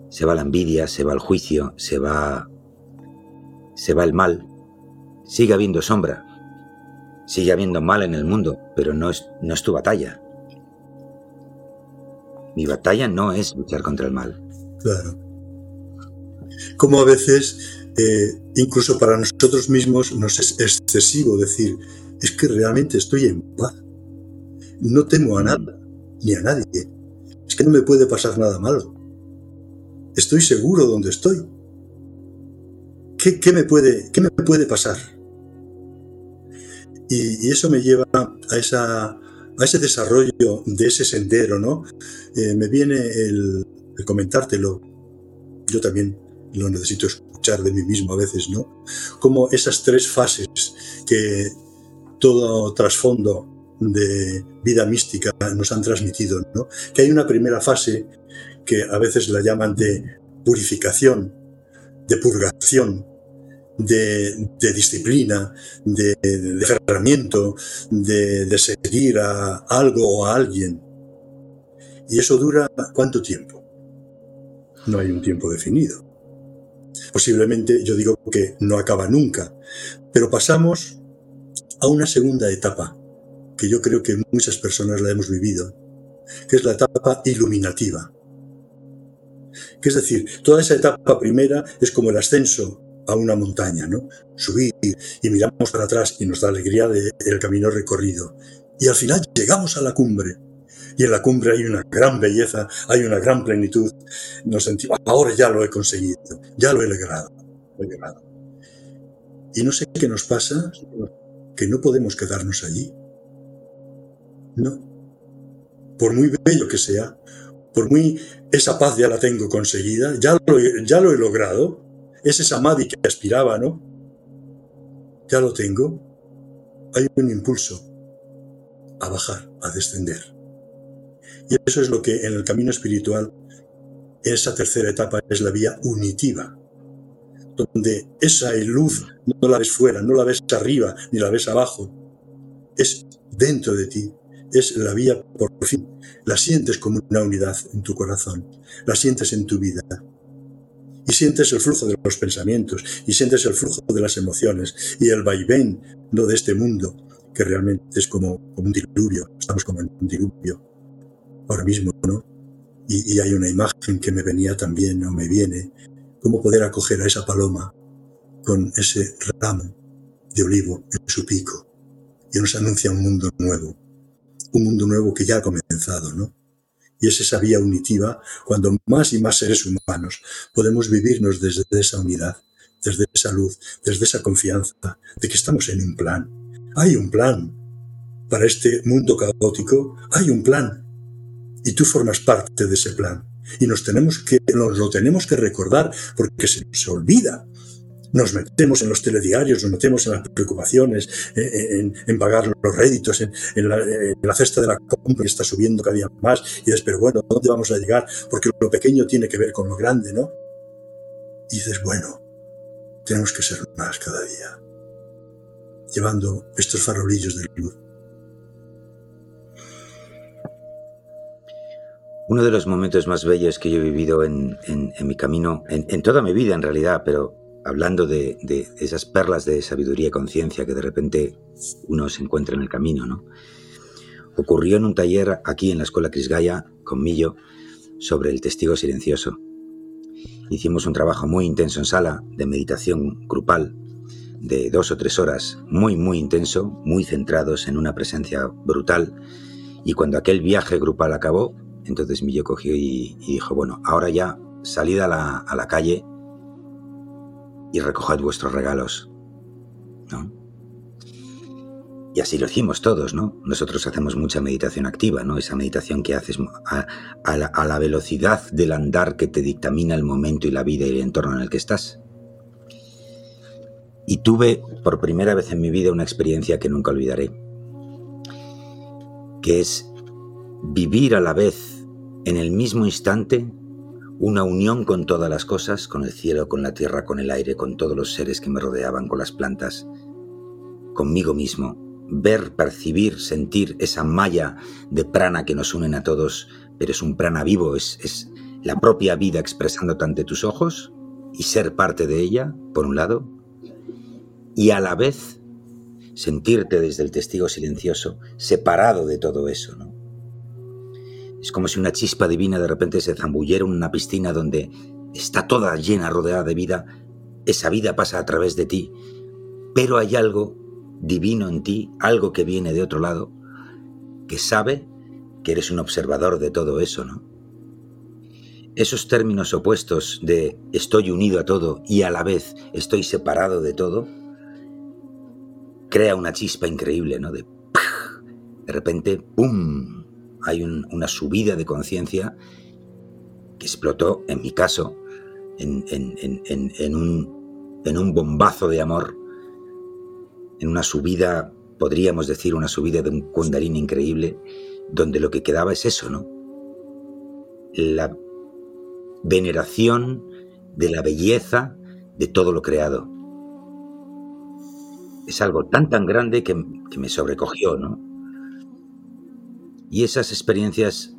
S1: Se va la envidia, se va el juicio, se va se va el mal. Sigue habiendo sombra. Sigue habiendo mal en el mundo, pero no es, no es tu batalla. Mi batalla no es luchar contra el mal.
S2: Claro. Como a veces, eh, incluso para nosotros mismos, nos es excesivo decir, es que realmente estoy en paz. No temo a nada, ni a nadie. Es que no me puede pasar nada malo. Estoy seguro donde estoy. ¿Qué, me, puede, qué me puede pasar? Y, y eso me lleva a esa a ese desarrollo de ese sendero, ¿no? Eh, me viene el, comentártelo. Yo también lo necesito escuchar de mí mismo a veces, ¿no? Como esas tres fases que todo trasfondo de vida mística nos han transmitido, ¿no? Que hay una primera fase que a veces la llaman de purificación, de purgación, de, disciplina, de, de cerramiento, de, de seguir a algo o a alguien. ¿Y eso dura cuánto tiempo? No hay un tiempo definido. Posiblemente yo digo que no acaba nunca, pero pasamos a una segunda etapa, que yo creo que muchas personas la hemos vivido, que es la etapa iluminativa. Que es decir, toda esa etapa primera es como el ascenso a una montaña, ¿no? Subir y miramos para atrás y nos da alegría del camino recorrido. Y al final llegamos a la cumbre. Y en la cumbre hay una gran belleza, hay una gran plenitud. Nos sentimos, ahora ya lo he conseguido, ya lo he logrado. Lo he logrado. Y no sé qué nos pasa, que no podemos quedarnos allí. No. Por muy bello que sea, por muy esa paz ya la tengo conseguida, ya lo, ya lo he logrado, es esa Madi que aspiraba, ¿no? Ya lo tengo. Hay un impulso a bajar, a descender. Y eso es lo que en el camino espiritual, esa tercera etapa es la vía unitiva, donde esa luz no la ves fuera, no la ves arriba, ni la ves abajo, es dentro de ti, es la vía por fin, la sientes como una unidad en tu corazón, la sientes en tu vida, y sientes el flujo de los pensamientos, y sientes el flujo de las emociones, y el vaivén ¿no? de este mundo, que realmente es como, un diluvio, estamos como en un diluvio ahora mismo, ¿no? Y, hay una imagen que me venía también, o me viene, cómo poder acoger a esa paloma con ese ramo de olivo en su pico, y nos anuncia un mundo nuevo, un mundo nuevo que ya ha comenzado, ¿no? Y es esa vía unitiva cuando más y más seres humanos podemos vivirnos desde esa unidad, desde esa luz, desde esa confianza de que estamos en un plan. Hay un plan. Para este mundo caótico hay un plan. Y tú formas parte de ese plan. Y nos tenemos que, nos lo tenemos que recordar porque se nos olvida nos metemos en los telediarios, nos metemos en las preocupaciones, en, pagar los réditos, en, la, cesta de la compra que está subiendo cada día más. Y dices, pero bueno, ¿dónde vamos a llegar? Porque lo pequeño tiene que ver con lo grande, ¿no? Y dices, bueno, tenemos que ser más cada día, llevando estos farolillos de luz.
S1: Uno de los momentos más bellos que yo he vivido en, mi camino, en, toda mi vida en realidad, pero hablando de, esas perlas de sabiduría y conciencia que de repente uno se encuentra en el camino, ¿no? Ocurrió en un taller aquí en la Escuela Crisgaya con Millo sobre el testigo silencioso. Hicimos un trabajo muy intenso en sala de meditación grupal de dos o tres horas, muy, muy intenso, muy centrados en una presencia brutal. Y cuando aquel viaje grupal acabó, entonces Millo cogió y, dijo, bueno, ahora ya salida a la calle y recoged vuestros regalos. ¿no? Y así lo hicimos todos, ¿no? Nosotros hacemos mucha meditación activa, ¿no? Esa meditación que haces a, la, a, la, velocidad del andar que te dictamina el momento y la vida y el entorno en el que estás. Y tuve por primera vez en mi vida una experiencia que nunca olvidaré, que es vivir a la vez en el mismo instante una unión con todas las cosas, con el cielo, con la tierra, con el aire, con todos los seres que me rodeaban, con las plantas, conmigo mismo, ver, percibir, sentir esa malla de prana que nos unen a todos, pero es un prana vivo, es, es la propia vida expresándote ante tus ojos y ser parte de ella, por un lado, y a la vez sentirte desde el testigo silencioso, separado de todo eso, ¿no? Es como si una chispa divina de repente se zambullara en una piscina donde está toda llena, rodeada de vida. Esa vida pasa a través de ti, pero hay algo divino en ti, algo que viene de otro lado, que sabe que eres un observador de todo eso, ¿no? Esos términos opuestos de estoy unido a todo y a la vez estoy separado de todo, crea una chispa increíble, ¿no? De, de repente, ¡pum! Hay una subida de conciencia que explotó, en mi caso, en, un, en un bombazo de amor, en una subida, podríamos decir, una subida de un kundalini increíble, donde lo que quedaba es eso, ¿no? La veneración de la belleza de todo lo creado. Es algo tan tan grande que, que me sobrecogió, ¿no? Y esas experiencias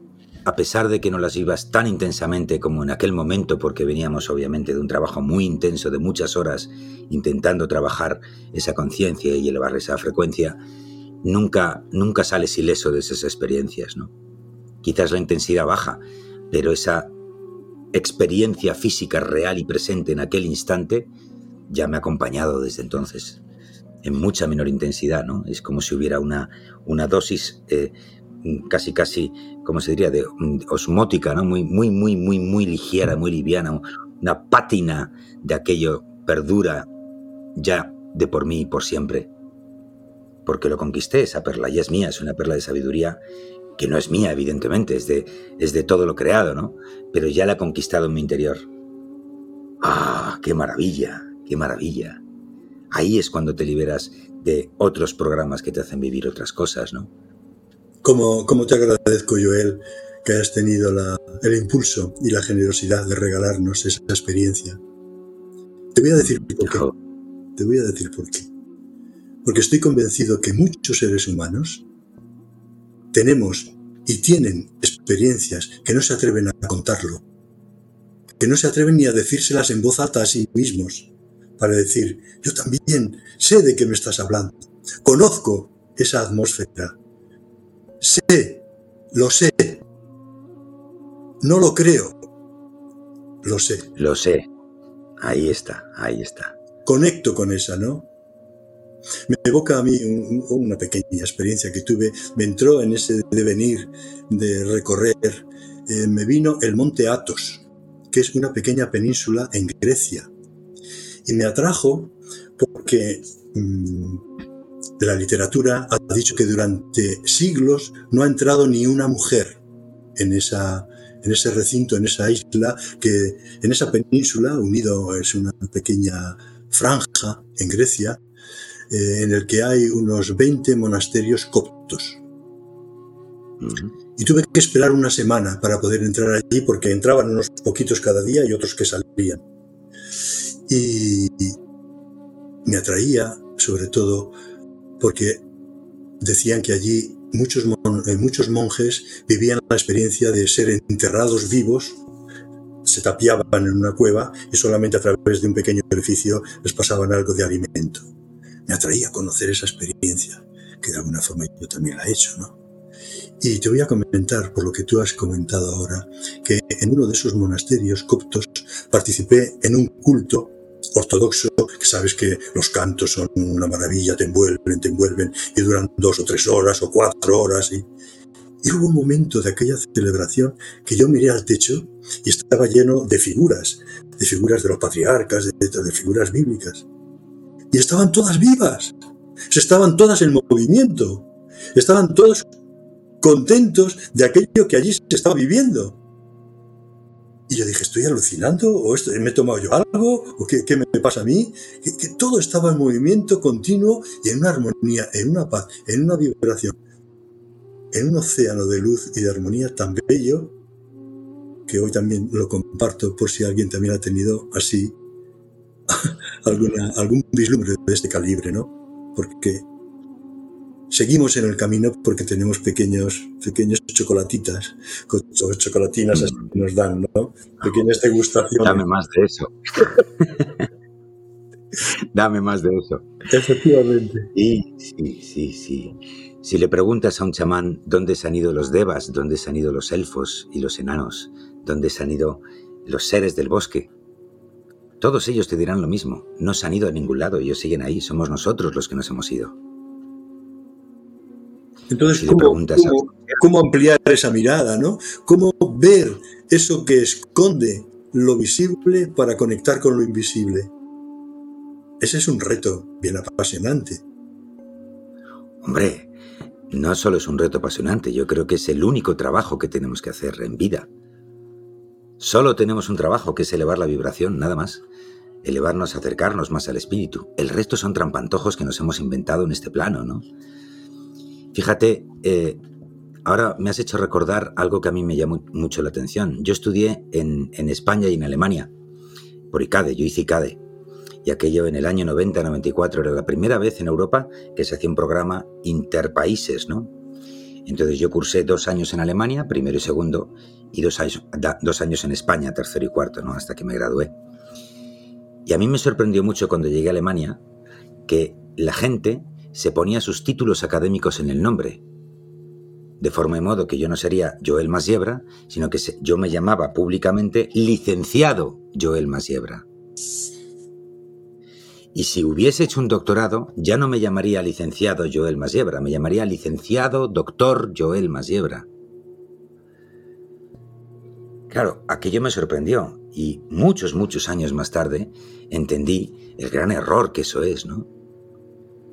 S1: a pesar de que no las vivas tan intensamente como en aquel momento, porque veníamos obviamente de un trabajo muy intenso, de muchas horas, intentando trabajar esa conciencia y elevar esa frecuencia, nunca, nunca sales ileso de esas experiencias, ¿no? Quizás la intensidad baja, pero esa experiencia física real y presente en aquel instante ya me ha acompañado desde entonces, en mucha menor intensidad, ¿no? Es como si hubiera una, una dosis eh, casi, casi, como se diría?, de osmótica, ¿no? Muy, muy, muy, muy, muy ligera, muy liviana, una pátina de aquello perdura ya de por mí y por siempre. Porque lo conquisté, esa perla ya es mía, es una perla de sabiduría que no es mía, evidentemente, es de, es de todo lo creado, ¿no? Pero ya la he conquistado en mi interior. ¡Ah, qué maravilla, qué maravilla! Ahí es cuando te liberas de otros programas que te hacen vivir otras cosas, ¿no?
S2: Como, te agradezco, Joel, que hayas tenido el impulso y la generosidad de regalarnos esa experiencia. Te voy a decir por qué. Te voy a decir por qué. Porque estoy convencido que muchos seres humanos tenemos y tienen experiencias que no se atreven a contarlo, que no se atreven ni a decírselas en voz alta a sí mismos, para decir, yo también sé de qué me estás hablando, conozco esa atmósfera, Sé, lo sé. No lo creo. Lo sé.
S1: Lo sé. Ahí está, ahí está.
S2: Conecto con esa, ¿no? Me evoca a mí una pequeña experiencia que tuve. Me entró en ese devenir de recorrer. Eh, me vino el monte Athos, que es una pequeña península en Grecia. Y me atrajo porque mm, de la literatura ha dicho que durante siglos no ha entrado ni una mujer en, esa, en ese recinto, en esa isla, que en esa península, unido es una pequeña franja en Grecia, eh, en el que hay unos 20 monasterios coptos. Y tuve que esperar una semana para poder entrar allí porque entraban unos poquitos cada día y otros que salían. Y me atraía sobre todo porque decían que allí muchos, eh, muchos monjes vivían la experiencia de ser enterrados vivos, se tapiaban en una cueva y solamente a través de un pequeño orificio les pasaban algo de alimento. Me atraía conocer esa experiencia, que de alguna forma yo también la he hecho, ¿no? Y te voy a comentar, por lo que tú has comentado ahora, que en uno de esos monasterios coptos participé en un culto ortodoxo, que sabes que los cantos son una maravilla, te envuelven, te envuelven y duran dos o tres horas o cuatro horas. Y, hubo un momento de aquella celebración que yo miré al techo y estaba lleno de figuras, de figuras de los patriarcas, de, figuras bíblicas. Y estaban todas vivas, estaban todas en movimiento, estaban todos contentos de aquello que allí se estaba viviendo. Y yo dije, ¿estoy alucinando? ¿O esto, me he tomado yo algo? ¿O qué, me pasa a mí? Que, todo estaba en movimiento continuo y en una armonía, en una paz, en una vibración, en un océano de luz y de armonía tan bello que hoy también lo comparto por si alguien también ha tenido así alguna, algún vislumbre de este calibre, ¿no? Porque seguimos en el camino porque tenemos pequeños, pequeños chocolatitas, chocolatinas así que nos dan, ¿no? Pequeñas degustaciones.
S1: Dame más de eso. Dame más de eso.
S2: Efectivamente.
S1: Sí, sí, sí, sí. Si le preguntas a un chamán dónde se han ido los devas, dónde se han ido los elfos y los enanos, dónde se han ido los seres del bosque, todos ellos te dirán lo mismo. No se han ido a ningún lado, ellos siguen ahí, somos nosotros los que nos hemos ido.
S2: Entonces, ¿cómo, ampliar esa mirada? ¿no? ¿Cómo ver eso que esconde lo visible para conectar con lo invisible? Ese es un reto bien apasionante.
S1: Hombre, no solo es un reto apasionante, yo creo que es el único trabajo que tenemos que hacer en vida. Solo tenemos un trabajo que es elevar la vibración, nada más. Elevarnos, acercarnos más al espíritu. El resto son trampantojos que nos hemos inventado en este plano, ¿no? Fíjate, eh, Ahora me has hecho recordar algo que a mí me llamó mucho la atención. Yo estudié en, en España y en Alemania, por ICADE, yo hice ICADE. Y aquello en el año 90-94 era la primera vez en Europa que se hacía un programa interpaíses, ¿no? Entonces yo cursé dos años en Alemania, primero y segundo, y dos años, dos años en España, tercero y cuarto, ¿no? Hasta que me gradué. Y a mí me sorprendió mucho cuando llegué a Alemania que la gente se ponía sus títulos académicos en el nombre de forma y modo que yo no sería Joel Masiebra, sino que yo me llamaba públicamente licenciado Joel Masiebra. Y si hubiese hecho un doctorado, ya no me llamaría licenciado Joel Masiebra, me llamaría licenciado doctor Joel Masiebra. Claro, aquello me sorprendió y muchos, muchos años más tarde entendí el gran error que eso es, ¿no?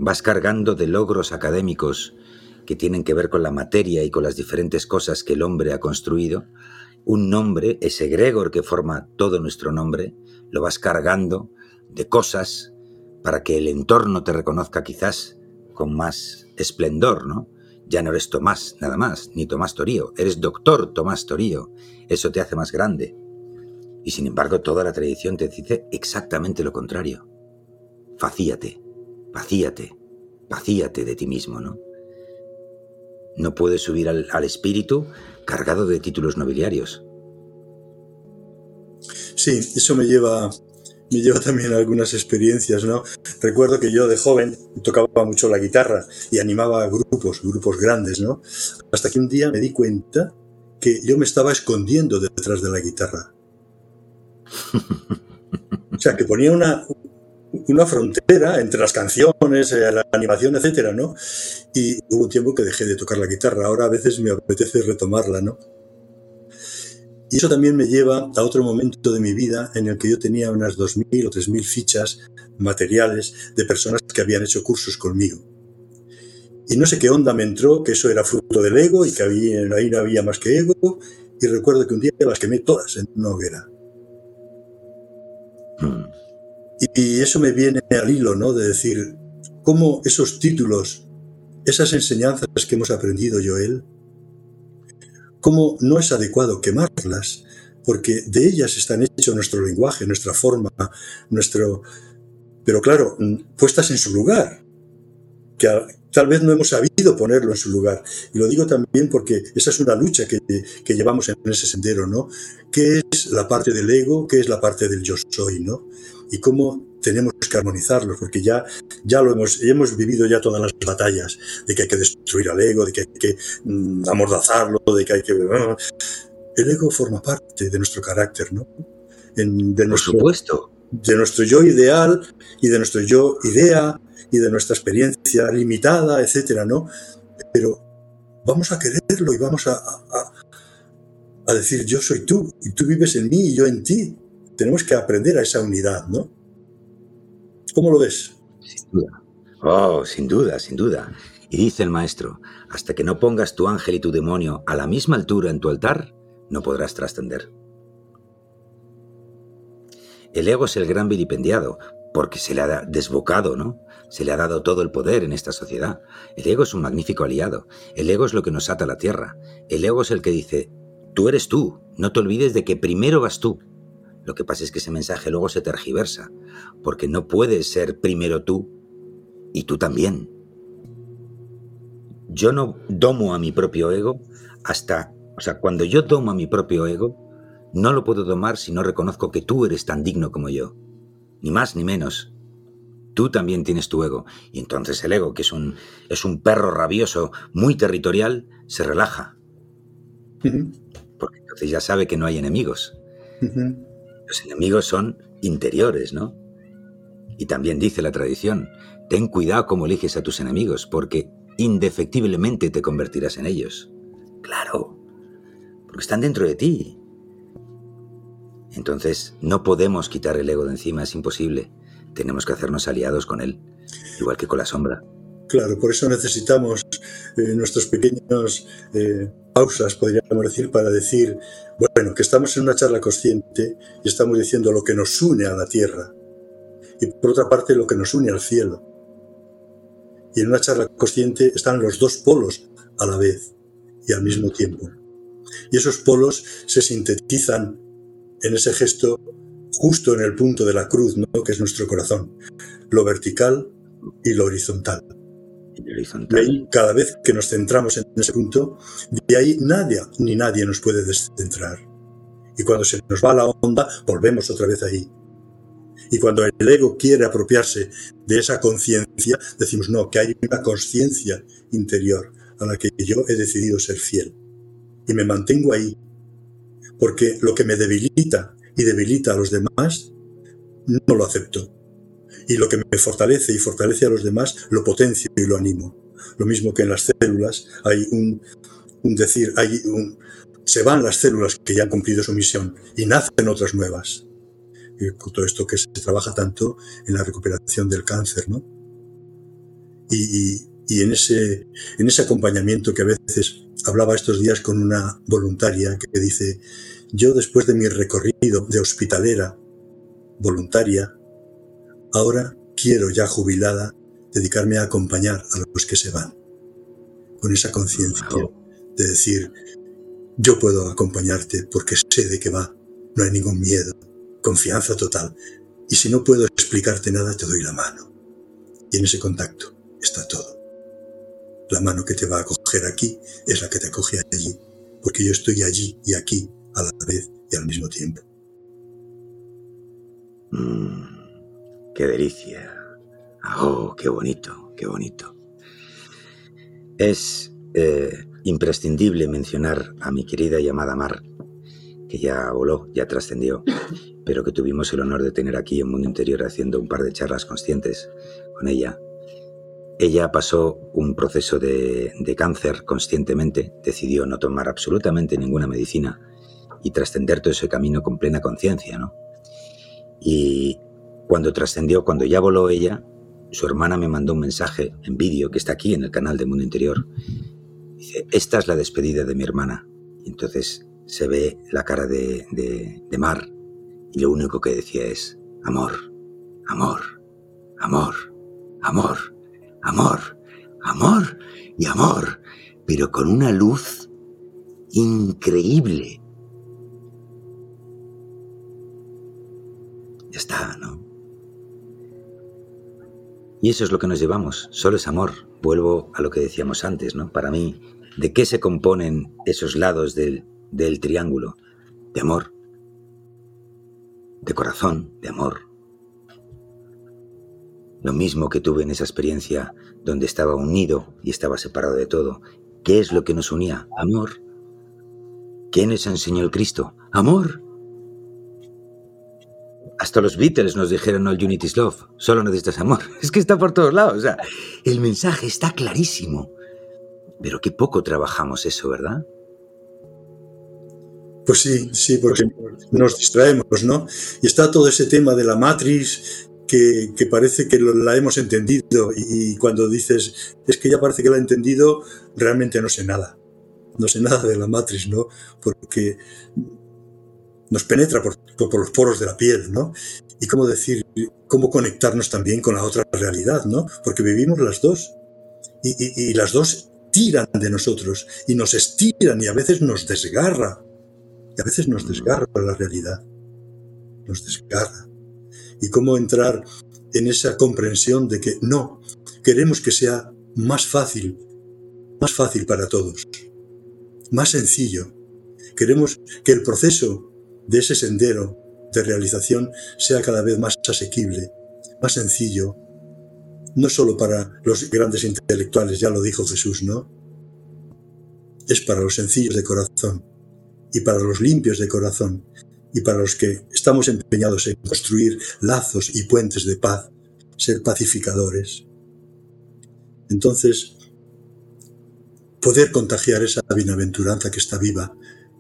S1: Vas cargando de logros académicos que tienen que ver con la materia y con las diferentes cosas que el hombre ha construido, un nombre, ese Gregor que forma todo nuestro nombre, lo vas cargando de cosas para que el entorno te reconozca quizás con más esplendor, ¿no? Ya no eres Tomás nada más, ni Tomás Torío, eres doctor Tomás Torío, eso te hace más grande. Y sin embargo toda la tradición te dice exactamente lo contrario. Vacíate, vacíate, vacíate de ti mismo, ¿no? No puedes subir al, espíritu cargado de títulos nobiliarios.
S2: Sí, eso me lleva, me lleva también a algunas experiencias, ¿no? Recuerdo que yo de joven tocaba mucho la guitarra y animaba a grupos, grupos grandes, ¿no? Hasta que un día me di cuenta que yo me estaba escondiendo detrás de la guitarra. O sea, que ponía una, una frontera entre las canciones, eh, la animación, etcétera, ¿no? Y hubo un tiempo que dejé de tocar la guitarra, ahora a veces me apetece retomarla, ¿no? Y eso también me lleva a otro momento de mi vida en el que yo tenía unas 2.000 o 3.000 fichas materiales de personas que habían hecho cursos conmigo. Y no sé qué onda me entró, que eso era fruto del ego y que ahí no había más que ego. Y recuerdo que un día las quemé todas en una hoguera. Hmm. Y eso me viene al hilo, ¿no? De decir, cómo esos títulos, esas enseñanzas que hemos aprendido, Joel, cómo no es adecuado quemarlas, porque de ellas están hechos nuestro lenguaje, nuestra forma, nuestro... Pero claro, puestas en su lugar, que tal vez no hemos sabido ponerlo en su lugar. Y lo digo también porque esa es una lucha que, que llevamos en ese sendero, ¿no? ¿Qué es la parte del ego? ¿Qué es la parte del yo soy, ¿no? Y cómo tenemos que armonizarlos, porque ya, ya lo hemos, hemos vivido ya todas las batallas de que hay que destruir al ego, de que hay que mm, amordazarlo, de que hay que... el ego forma parte de nuestro carácter, ¿no?
S1: En, de nuestro, Por supuesto.
S2: De nuestro yo ideal y de nuestro yo idea y de nuestra experiencia limitada, etcétera, ¿no? Pero vamos a quererlo y vamos a, a, a decir yo soy tú y tú vives en mí y yo en ti tenemos que aprender a esa unidad, ¿no? ¿Cómo lo ves?
S1: Sin duda. Oh, sin duda, sin duda. Y dice el maestro, hasta que no pongas tu ángel y tu demonio a la misma altura en tu altar, no podrás trascender. El ego es el gran vilipendiado, porque se le ha desbocado, ¿no? Se le ha dado todo el poder en esta sociedad. El ego es un magnífico aliado. El ego es lo que nos ata a la tierra. El ego es el que dice, tú eres tú, no te olvides de que primero vas tú. Lo que pasa es que ese mensaje luego se tergiversa, porque no puedes ser primero tú y tú también. Yo no domo a mi propio ego hasta, o sea, cuando yo domo a mi propio ego, no lo puedo domar si no reconozco que tú eres tan digno como yo. Ni más ni menos. Tú también tienes tu ego. Y entonces el ego, que es un, es un perro rabioso, muy territorial, se relaja. Porque entonces ya sabe que no hay enemigos. Los enemigos son interiores, ¿no? Y también dice la tradición, ten cuidado cómo eliges a tus enemigos, porque indefectiblemente te convertirás en ellos. Claro, porque están dentro de ti. Entonces, no podemos quitar el ego de encima, es imposible. Tenemos que hacernos aliados con él, igual que con la sombra.
S2: Claro, por eso necesitamos eh, nuestros pequeños eh, pausas, podríamos para decir, bueno, que estamos en una charla consciente y estamos diciendo lo que nos une a la tierra y por otra parte lo que nos une al cielo. Y en una charla consciente están los dos polos a la vez. y al mismo tiempo. Y esos polos se sintetizan en ese gesto justo en el punto de la cruz, ¿no? que es nuestro corazón, lo vertical y lo horizontal. Cada vez que nos centramos en ese punto, de ahí nadie ni nadie nos puede descentrar. Y cuando se nos va la onda, volvemos otra vez ahí. Y cuando el ego quiere apropiarse de esa conciencia, decimos no, que hay una conciencia interior a la que yo he decidido ser fiel. Y me mantengo ahí. Porque lo que me debilita y debilita a los demás, no lo acepto. Y lo que me fortalece y fortalece a los demás, lo potencio y lo animo. Lo mismo que en las células hay un, decir, hay un, se van las células que ya han cumplido su misión y nacen otras nuevas. Y todo esto que se trabaja tanto en la recuperación del cáncer, ¿no? Y, y en, ese, en ese acompañamiento que a veces hablaba estos días con una voluntaria que dice, yo después de mi recorrido de hospitalera voluntaria, ahora quiero ya jubilada dedicarme a acompañar a los que se van, con esa conciencia de decir, yo puedo acompañarte porque sé de qué va, no hay ningún miedo, confianza total, y si no puedo explicarte nada, te doy la mano. Y en ese contacto está todo. La mano que te va a coger aquí es la que te acoge allí, porque yo estoy allí y aquí a la vez y al mismo tiempo.
S1: Mm, qué delicia. Oh, qué bonito, qué bonito. Es eh, imprescindible mencionar a mi querida y amada Mar, que ya voló, ya trascendió, pero que tuvimos el honor de tener aquí en Mundo Interior haciendo un par de charlas conscientes con ella. Ella pasó un proceso de cáncer conscientemente, decidió no tomar absolutamente ninguna medicina y trascender todo ese camino con plena conciencia, ¿no? Y cuando trascendió, cuando ya voló ella, su hermana me mandó un mensaje en vídeo que está aquí en el canal de Mundo Interior. Dice, esta es la despedida de mi hermana. Y entonces se ve la cara de, de, de Mar y lo único que decía es, amor, amor, amor, amor, amor, amor y amor, pero con una luz increíble Ya está, ¿no? Y eso es lo que nos llevamos, solo es amor. Vuelvo a lo que decíamos antes, ¿no? Para mí, ¿de qué se componen esos lados del, del triángulo? De amor, de corazón, de amor. Lo mismo que tuve en esa experiencia donde estaba unido y estaba separado de todo. ¿Qué es lo que nos unía? Amor. ¿Qué nos enseñó el Cristo? Amor. Hasta los Beatles nos dijeron All Unity is Love, solo necesitas amor. Es que está por todos lados. O sea, el mensaje está clarísimo. Pero qué poco trabajamos eso, ¿verdad?
S2: Pues sí, sí, porque nos distraemos, ¿no? Y está todo ese tema de la matriz que, parece que la hemos entendido y cuando dices, es que ya parece que la he entendido, realmente no sé nada. No sé nada de la matriz, ¿no? Porque nos penetra por, los poros de la piel, ¿no? Y cómo decir, cómo conectarnos también con la otra realidad, ¿no? Porque vivimos las dos. Y, las dos tiran de nosotros y nos estiran y a veces nos desgarra. Y a veces nos desgarra la realidad. Nos desgarra. Y cómo entrar en esa comprensión de que no, queremos que sea más fácil, más fácil para todos, más sencillo. Queremos que el proceso de ese sendero de realización sea cada vez más asequible, más sencillo, no solo para los grandes intelectuales, ya lo dijo Jesús, ¿no? Es para los sencillos de corazón y para los limpios de corazón y para los que estamos empeñados en construir lazos y puentes de paz, ser pacificadores. Entonces, poder contagiar esa bienaventuranza que está viva,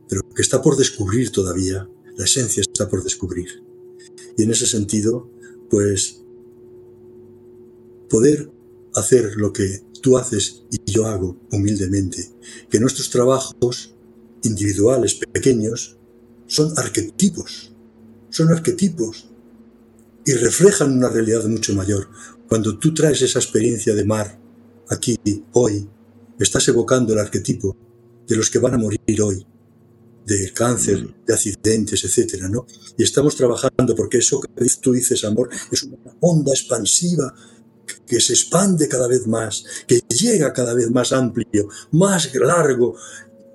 S2: pero que está por descubrir todavía, la esencia está por descubrir. Y en ese sentido, pues poder hacer lo que tú haces y yo hago humildemente, que nuestros trabajos individuales, pequeños, son arquetipos, son arquetipos y reflejan una realidad mucho mayor. Cuando tú traes esa experiencia de mar aquí, hoy, estás evocando el arquetipo de los que van a morir hoy, de cáncer, de accidentes, etcétera, ¿no? Y estamos trabajando porque eso que tú dices, amor, es una onda expansiva que se expande cada vez más, que llega cada vez más amplio, más largo,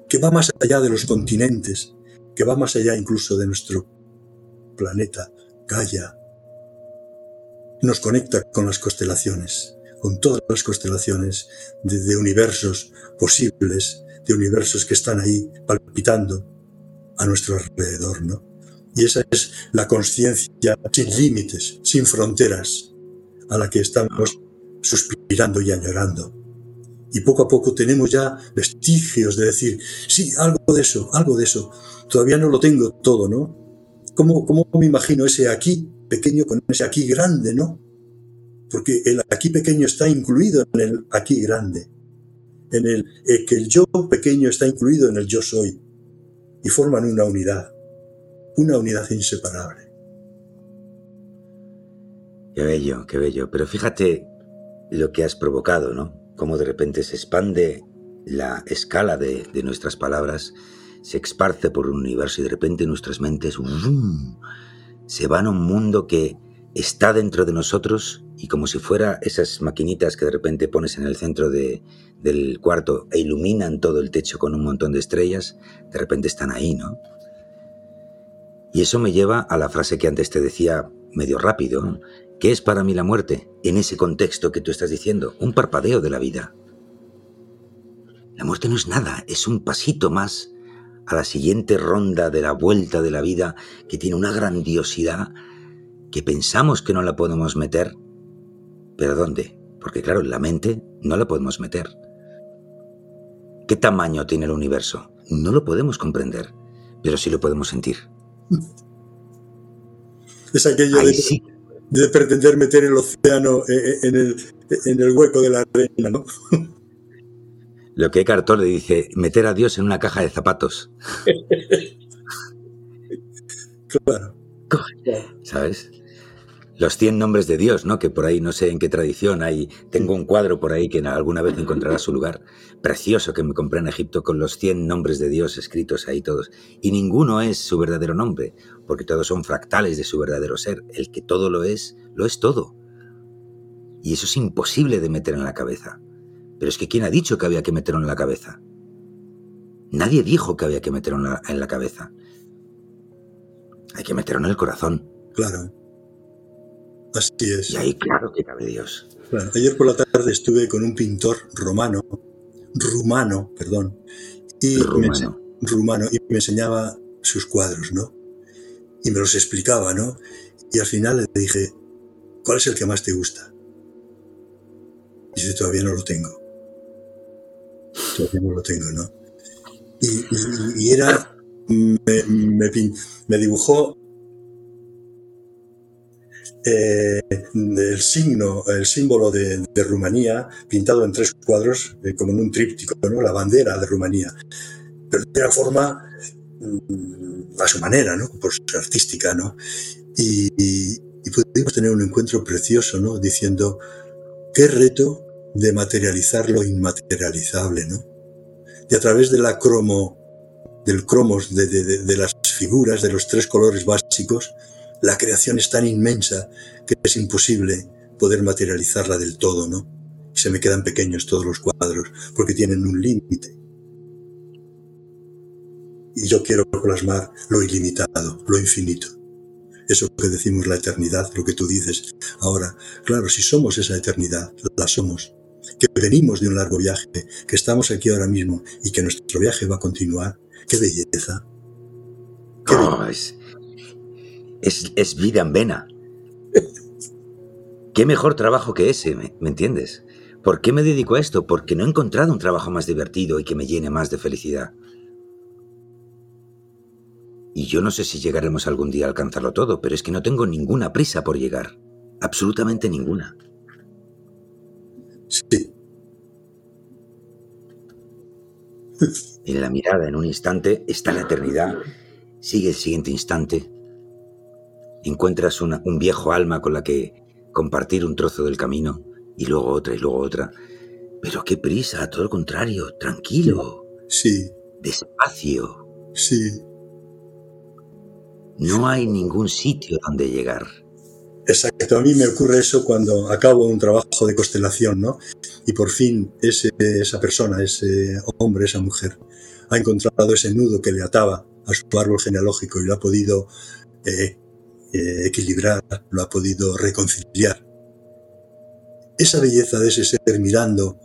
S2: que va más allá de los continentes, que va más allá incluso de nuestro planeta, Gaia. Nos conecta con las constelaciones, con todas las constelaciones de, de universos posibles, de universos que están ahí palpitando a nuestro alrededor, ¿no? Y esa es la conciencia sin límites, sin fronteras, a la que estamos suspirando y añorando. Y poco a poco tenemos ya vestigios de decir, sí, algo de eso, algo de eso. Todavía no lo tengo todo, ¿no? ¿Cómo, cómo me imagino ese aquí pequeño con ese aquí grande, ¿no? Porque el aquí pequeño está incluido en el aquí grande. En el eh, que el yo pequeño está incluido en el yo soy. Y forman una unidad. Una unidad inseparable.
S1: Qué bello, qué bello. Pero fíjate lo que has provocado, ¿no? Cómo de repente se expande la escala de, de nuestras palabras, se esparce por un universo y de repente nuestras mentes se van a un mundo que está dentro de nosotros y como si fuera esas maquinitas que de repente pones en el centro de, del cuarto e iluminan todo el techo con un montón de estrellas, de repente están ahí, ¿no? Y eso me lleva a la frase que antes te decía medio rápido, ¿no? ¿Qué es para mí la muerte en ese contexto que tú estás diciendo? Un parpadeo de la vida. La muerte no es nada, es un pasito más a la siguiente ronda de la vuelta de la vida que tiene una grandiosidad que pensamos que no la podemos meter. ¿Pero dónde? Porque claro, en la mente no la podemos meter. ¿Qué tamaño tiene el universo? No lo podemos comprender, pero sí lo podemos sentir.
S2: Es aquello de,
S1: sí,
S2: de pretender meter el océano eh, en el, en el hueco de la arena, ¿no?
S1: lo que Eckhart Tolle dice, meter a Dios en una caja de zapatos,
S2: Claro.
S1: ¿sabes? Los 100 nombres de Dios, ¿no? Que por ahí no sé en qué tradición hay. Tengo un cuadro por ahí que alguna vez encontrará su lugar. Precioso que me compré en Egipto con los 100 nombres de Dios escritos ahí todos. Y ninguno es su verdadero nombre, porque todos son fractales de su verdadero ser. El que todo lo es, lo es todo. Y eso es imposible de meter en la cabeza. Pero es que ¿quién ha dicho que había que meterlo en la cabeza? Nadie dijo que había que meterlo en la, en la cabeza. Hay que meterlo en el corazón.
S2: Claro. Así es.
S1: Y ahí claro que cabe Dios.
S2: Ayer por la tarde estuve con un pintor romano, rumano, perdón, y me,
S1: Rumano.
S2: ense- rumano, y me enseñaba sus cuadros, ¿no? Y me los explicaba, ¿no? Y al final le dije, ¿cuál es el que más te gusta? Dice, todavía no lo tengo. Todavía no lo tengo, ¿no? Y, y- y era, me, me me dibujó eh, el signo, el símbolo de, de Rumanía, pintado en tres cuadros, eh, como en un tríptico, ¿no? la bandera de Rumanía. Pero de una forma mm, a su manera, ¿no? Por su artística, ¿no? Y, y- pudimos tener un encuentro precioso, ¿no? Diciendo, qué reto de materializar lo inmaterializable, ¿no? Y a través de la cromo, del cromos, de- de las figuras, de los tres colores básicos, la creación es tan inmensa que es imposible poder materializarla del todo, ¿no? Se me quedan pequeños todos los cuadros porque tienen un límite. Y yo quiero plasmar lo ilimitado, lo infinito. Eso que decimos la eternidad, lo que tú dices ahora. Claro, si somos esa eternidad, la somos. Que venimos de un largo viaje, que estamos aquí ahora mismo y que nuestro viaje va a continuar. ¡Qué belleza! ¡Qué belleza!
S1: Es vida en vena. ¿Qué mejor trabajo que ese? ¿Me, me entiendes? ¿Por qué me dedico a esto? Porque no he encontrado un trabajo más divertido y que me llene más de felicidad. Y yo no sé si llegaremos algún día a alcanzarlo todo, pero es que no tengo ninguna prisa por llegar. Absolutamente ninguna.
S2: Sí,
S1: En la mirada, en un instante, está la eternidad. Sigue el siguiente instante. Encuentras una- un viejo alma con la que compartir un trozo del camino y luego otra y luego otra. Pero qué prisa, todo lo contrario, tranquilo.
S2: sí,
S1: espacio.
S2: Sí.
S1: No hay ningún sitio donde llegar.
S2: Exacto, a mí me ocurre eso cuando acabo un trabajo de constelación, ¿no? Y por fin ese, esa persona, ese hombre, esa mujer, ha encontrado ese nudo que le ataba a su árbol genealógico y lo ha podido eh, eh, equilibrar, lo ha podido reconciliar. Esa belleza de ese ser mirando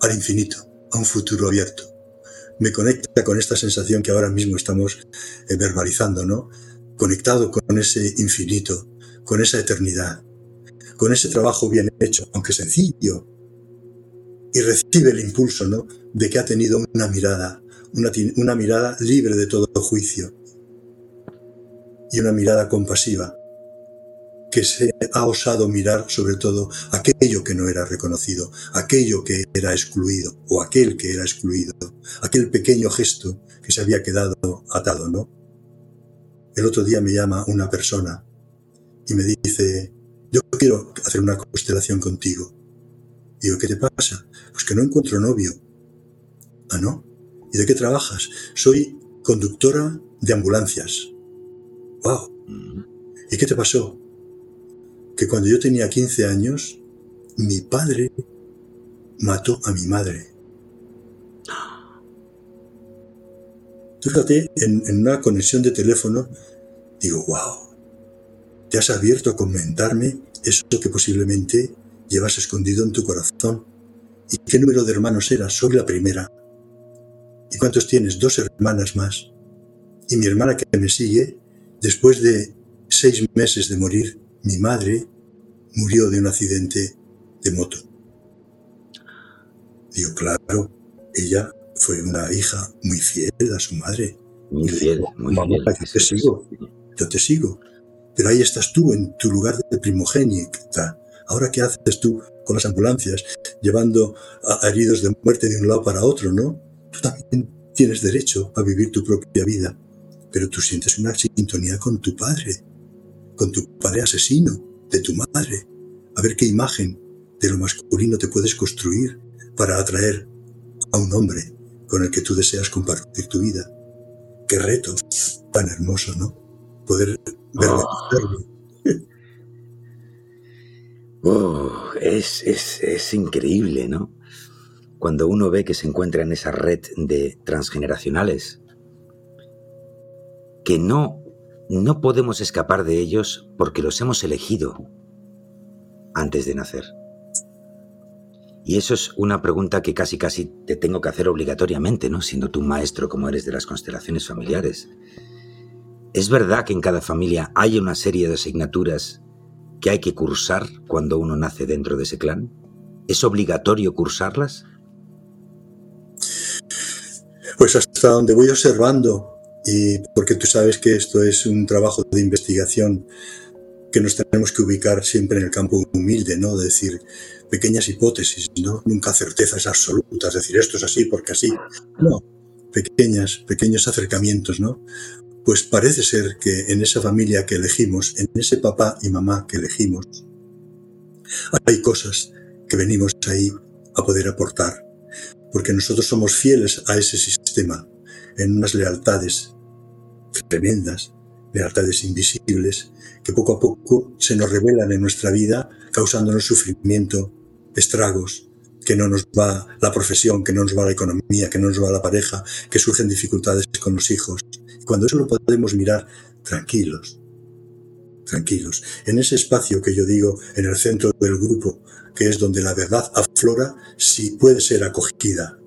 S2: al infinito, a un futuro abierto, me conecta con esta sensación que ahora mismo estamos eh, verbalizando, ¿no? Conectado con ese infinito, con esa eternidad, con ese trabajo bien hecho, aunque sencillo, y recibe el impulso, ¿no? De que ha tenido una mirada, una, una mirada libre de todo juicio y una mirada compasiva, que se ha osado mirar sobre todo aquello que no era reconocido, aquello que era excluido o aquel que era excluido, aquel pequeño gesto que se había quedado atado, ¿no? El otro día me llama una persona y me dice, yo quiero hacer una constelación contigo. Digo, ¿qué te pasa? Pues que no encuentro novio. Ah, ¿no? ¿Y de qué trabajas? Soy conductora de ambulancias. ¡Wow! ¿Y qué te pasó? que cuando yo tenía 15 años, mi padre mató a mi madre. Fíjate, en, en una conexión de teléfono, digo, wow, te has abierto a comentarme eso que posiblemente llevas escondido en tu corazón. ¿Y qué número de hermanos eras? Soy la primera. ¿Y cuántos tienes? Dos hermanas más. Y mi hermana que me sigue, después de seis meses de morir, mi madre murió de un accidente de moto. Digo, claro, ella fue una hija muy fiel a su madre.
S1: Muy fiel, muy fiel.
S2: Yo te sigo, yo te sigo. Pero ahí estás tú en tu lugar de primogénita. Ahora, ¿qué haces tú con las ambulancias, llevando a heridos de muerte de un lado para otro, no? Tú también tienes derecho a vivir tu propia vida, pero tú sientes una sintonía con tu padre con tu padre asesino, de tu madre, a ver qué imagen de lo masculino te puedes construir para atraer a un hombre con el que tú deseas compartir tu vida. Qué reto tan hermoso, ¿no? Poder verlo.
S1: Oh. es, es, es increíble, ¿no? Cuando uno ve que se encuentra en esa red de transgeneracionales, que no no podemos escapar de ellos porque los hemos elegido antes de nacer. Y eso es una pregunta que casi casi te tengo que hacer obligatoriamente, ¿no? Siendo tú maestro como eres de las constelaciones familiares. ¿Es verdad que en cada familia hay una serie de asignaturas que hay que cursar cuando uno nace dentro de ese clan? ¿Es obligatorio cursarlas?
S2: Pues hasta donde voy observando y porque tú sabes que esto es un trabajo de investigación que nos tenemos que ubicar siempre en el campo humilde, ¿no? De decir pequeñas hipótesis, ¿no? Nunca certezas absolutas, decir esto es así porque así. No, pequeñas, pequeños acercamientos, ¿no? Pues parece ser que en esa familia que elegimos, en ese papá y mamá que elegimos, hay cosas que venimos ahí a poder aportar, porque nosotros somos fieles a ese sistema, en unas lealtades tremendas, lealtades invisibles, que poco a poco se nos revelan en nuestra vida, causándonos sufrimiento, estragos, que no nos va la profesión, que no nos va la economía, que no nos va la pareja, que surgen dificultades con los hijos. Cuando eso lo podemos mirar tranquilos, tranquilos, en ese espacio que yo digo, en el centro del grupo, que es donde la verdad aflora, si puede ser acogida.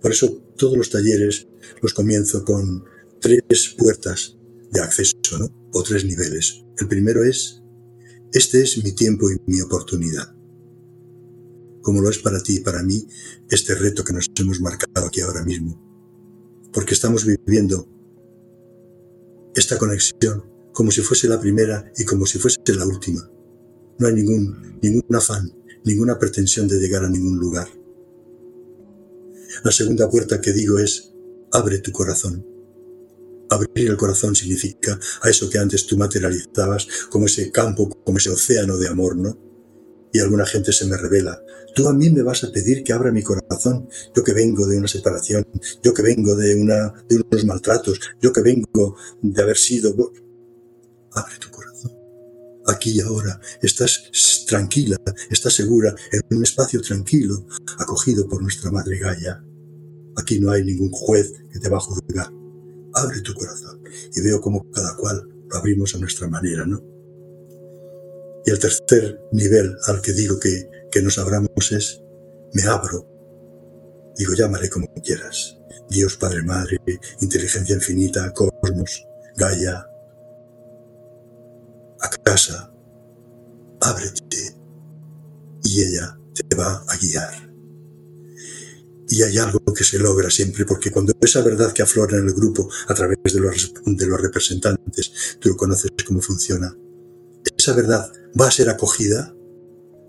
S2: Por eso todos los talleres los comienzo con tres puertas de acceso, ¿no? O tres niveles. El primero es, este es mi tiempo y mi oportunidad. Como lo es para ti y para mí este reto que nos hemos marcado aquí ahora mismo. Porque estamos viviendo esta conexión como si fuese la primera y como si fuese la última. No hay ningún, ningún afán, ninguna pretensión de llegar a ningún lugar. La segunda puerta que digo es, abre tu corazón. Abrir el corazón significa a eso que antes tú materializabas como ese campo, como ese océano de amor, ¿no? y alguna gente se me revela. Tú a mí me vas a pedir que abra mi corazón, yo que vengo de una separación, yo que vengo de, una, de unos maltratos, yo que vengo de haber sido... Abre tu corazón. Aquí y ahora estás tranquila, estás segura, en un espacio tranquilo, acogido por nuestra Madre Gaia. Aquí no hay ningún juez que te va a juzgar. Abre tu corazón y veo como cada cual lo abrimos a nuestra manera, ¿no? Y el tercer nivel al que digo que, que nos abramos es, me abro. Digo, llámale como quieras. Dios, Padre, Madre, inteligencia infinita, cosmos, Gaia, a casa, ábrete y ella te va a guiar. Y hay algo que se logra siempre, porque cuando esa verdad que aflora en el grupo a través de los, de los representantes, tú conoces cómo funciona, esa verdad va a ser acogida.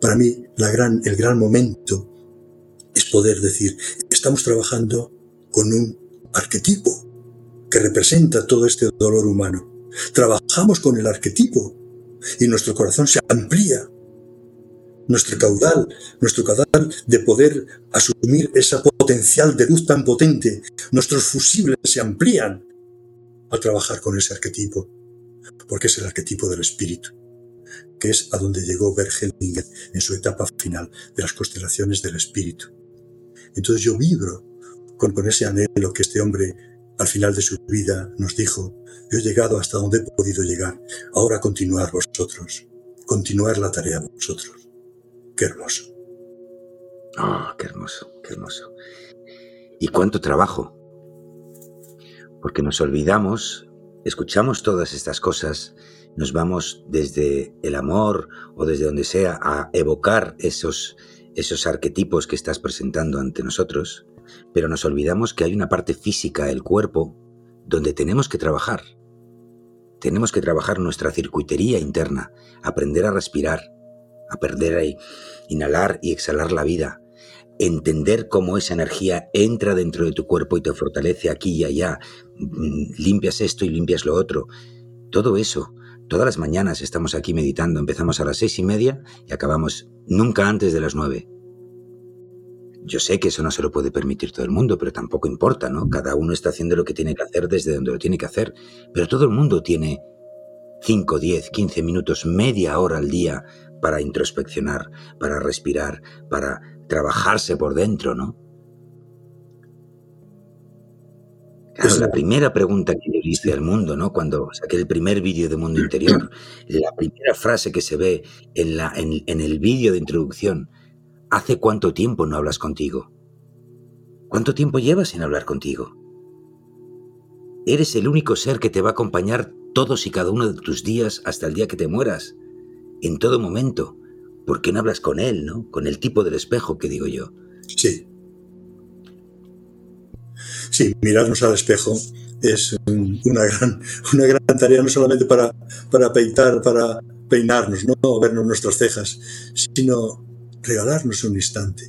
S2: Para mí, la gran, el gran momento es poder decir, estamos trabajando con un arquetipo que representa todo este dolor humano. Trabajamos con el arquetipo y nuestro corazón se amplía nuestro caudal, nuestro caudal de poder asumir esa potencial de luz tan potente. Nuestros fusibles se amplían al trabajar con ese arquetipo, porque es el arquetipo del espíritu, que es a donde llegó Bert en su etapa final de las constelaciones del espíritu. Entonces yo vibro con, con ese anhelo que este hombre al final de su vida nos dijo, yo he llegado hasta donde he podido llegar, ahora continuar vosotros, continuar la tarea vosotros. Qué hermoso.
S1: Ah, qué hermoso, qué hermoso. Y cuánto trabajo. Porque nos olvidamos, escuchamos todas estas cosas, nos vamos desde el amor o desde donde sea a evocar esos, esos arquetipos que estás presentando ante nosotros, pero nos olvidamos que hay una parte física del cuerpo donde tenemos que trabajar. Tenemos que trabajar nuestra circuitería interna, aprender a respirar, a perder ahí, inhalar y exhalar la vida, entender cómo esa energía entra dentro de tu cuerpo y te fortalece aquí y allá, mm, limpias esto y limpias lo otro. Todo eso, todas las mañanas estamos aquí meditando, empezamos a las seis y media y acabamos nunca antes de las nueve. Yo sé que eso no se lo puede permitir todo el mundo, pero tampoco importa, ¿no? Cada uno está haciendo lo que tiene que hacer desde donde lo tiene que hacer, pero todo el mundo tiene 5, 10, 15 minutos, media hora al día para introspeccionar, para respirar, para trabajarse por dentro, ¿no? Claro, la primera pregunta que yo hice al mundo, ¿no? Cuando saqué el primer vídeo de Mundo Interior, la primera frase que se ve en, la, en, en el vídeo de introducción, ¿hace cuánto tiempo no hablas contigo? ¿Cuánto tiempo llevas sin hablar contigo? Eres el único ser que te va a acompañar todos y cada uno de tus días hasta el día que te mueras en todo momento. ¿Por qué no hablas con él, no? Con el tipo del espejo que digo yo.
S2: Sí. Sí, mirarnos al espejo es una gran, una gran tarea, no solamente para, para peitar, para peinarnos, no vernos nuestras cejas, sino regalarnos un instante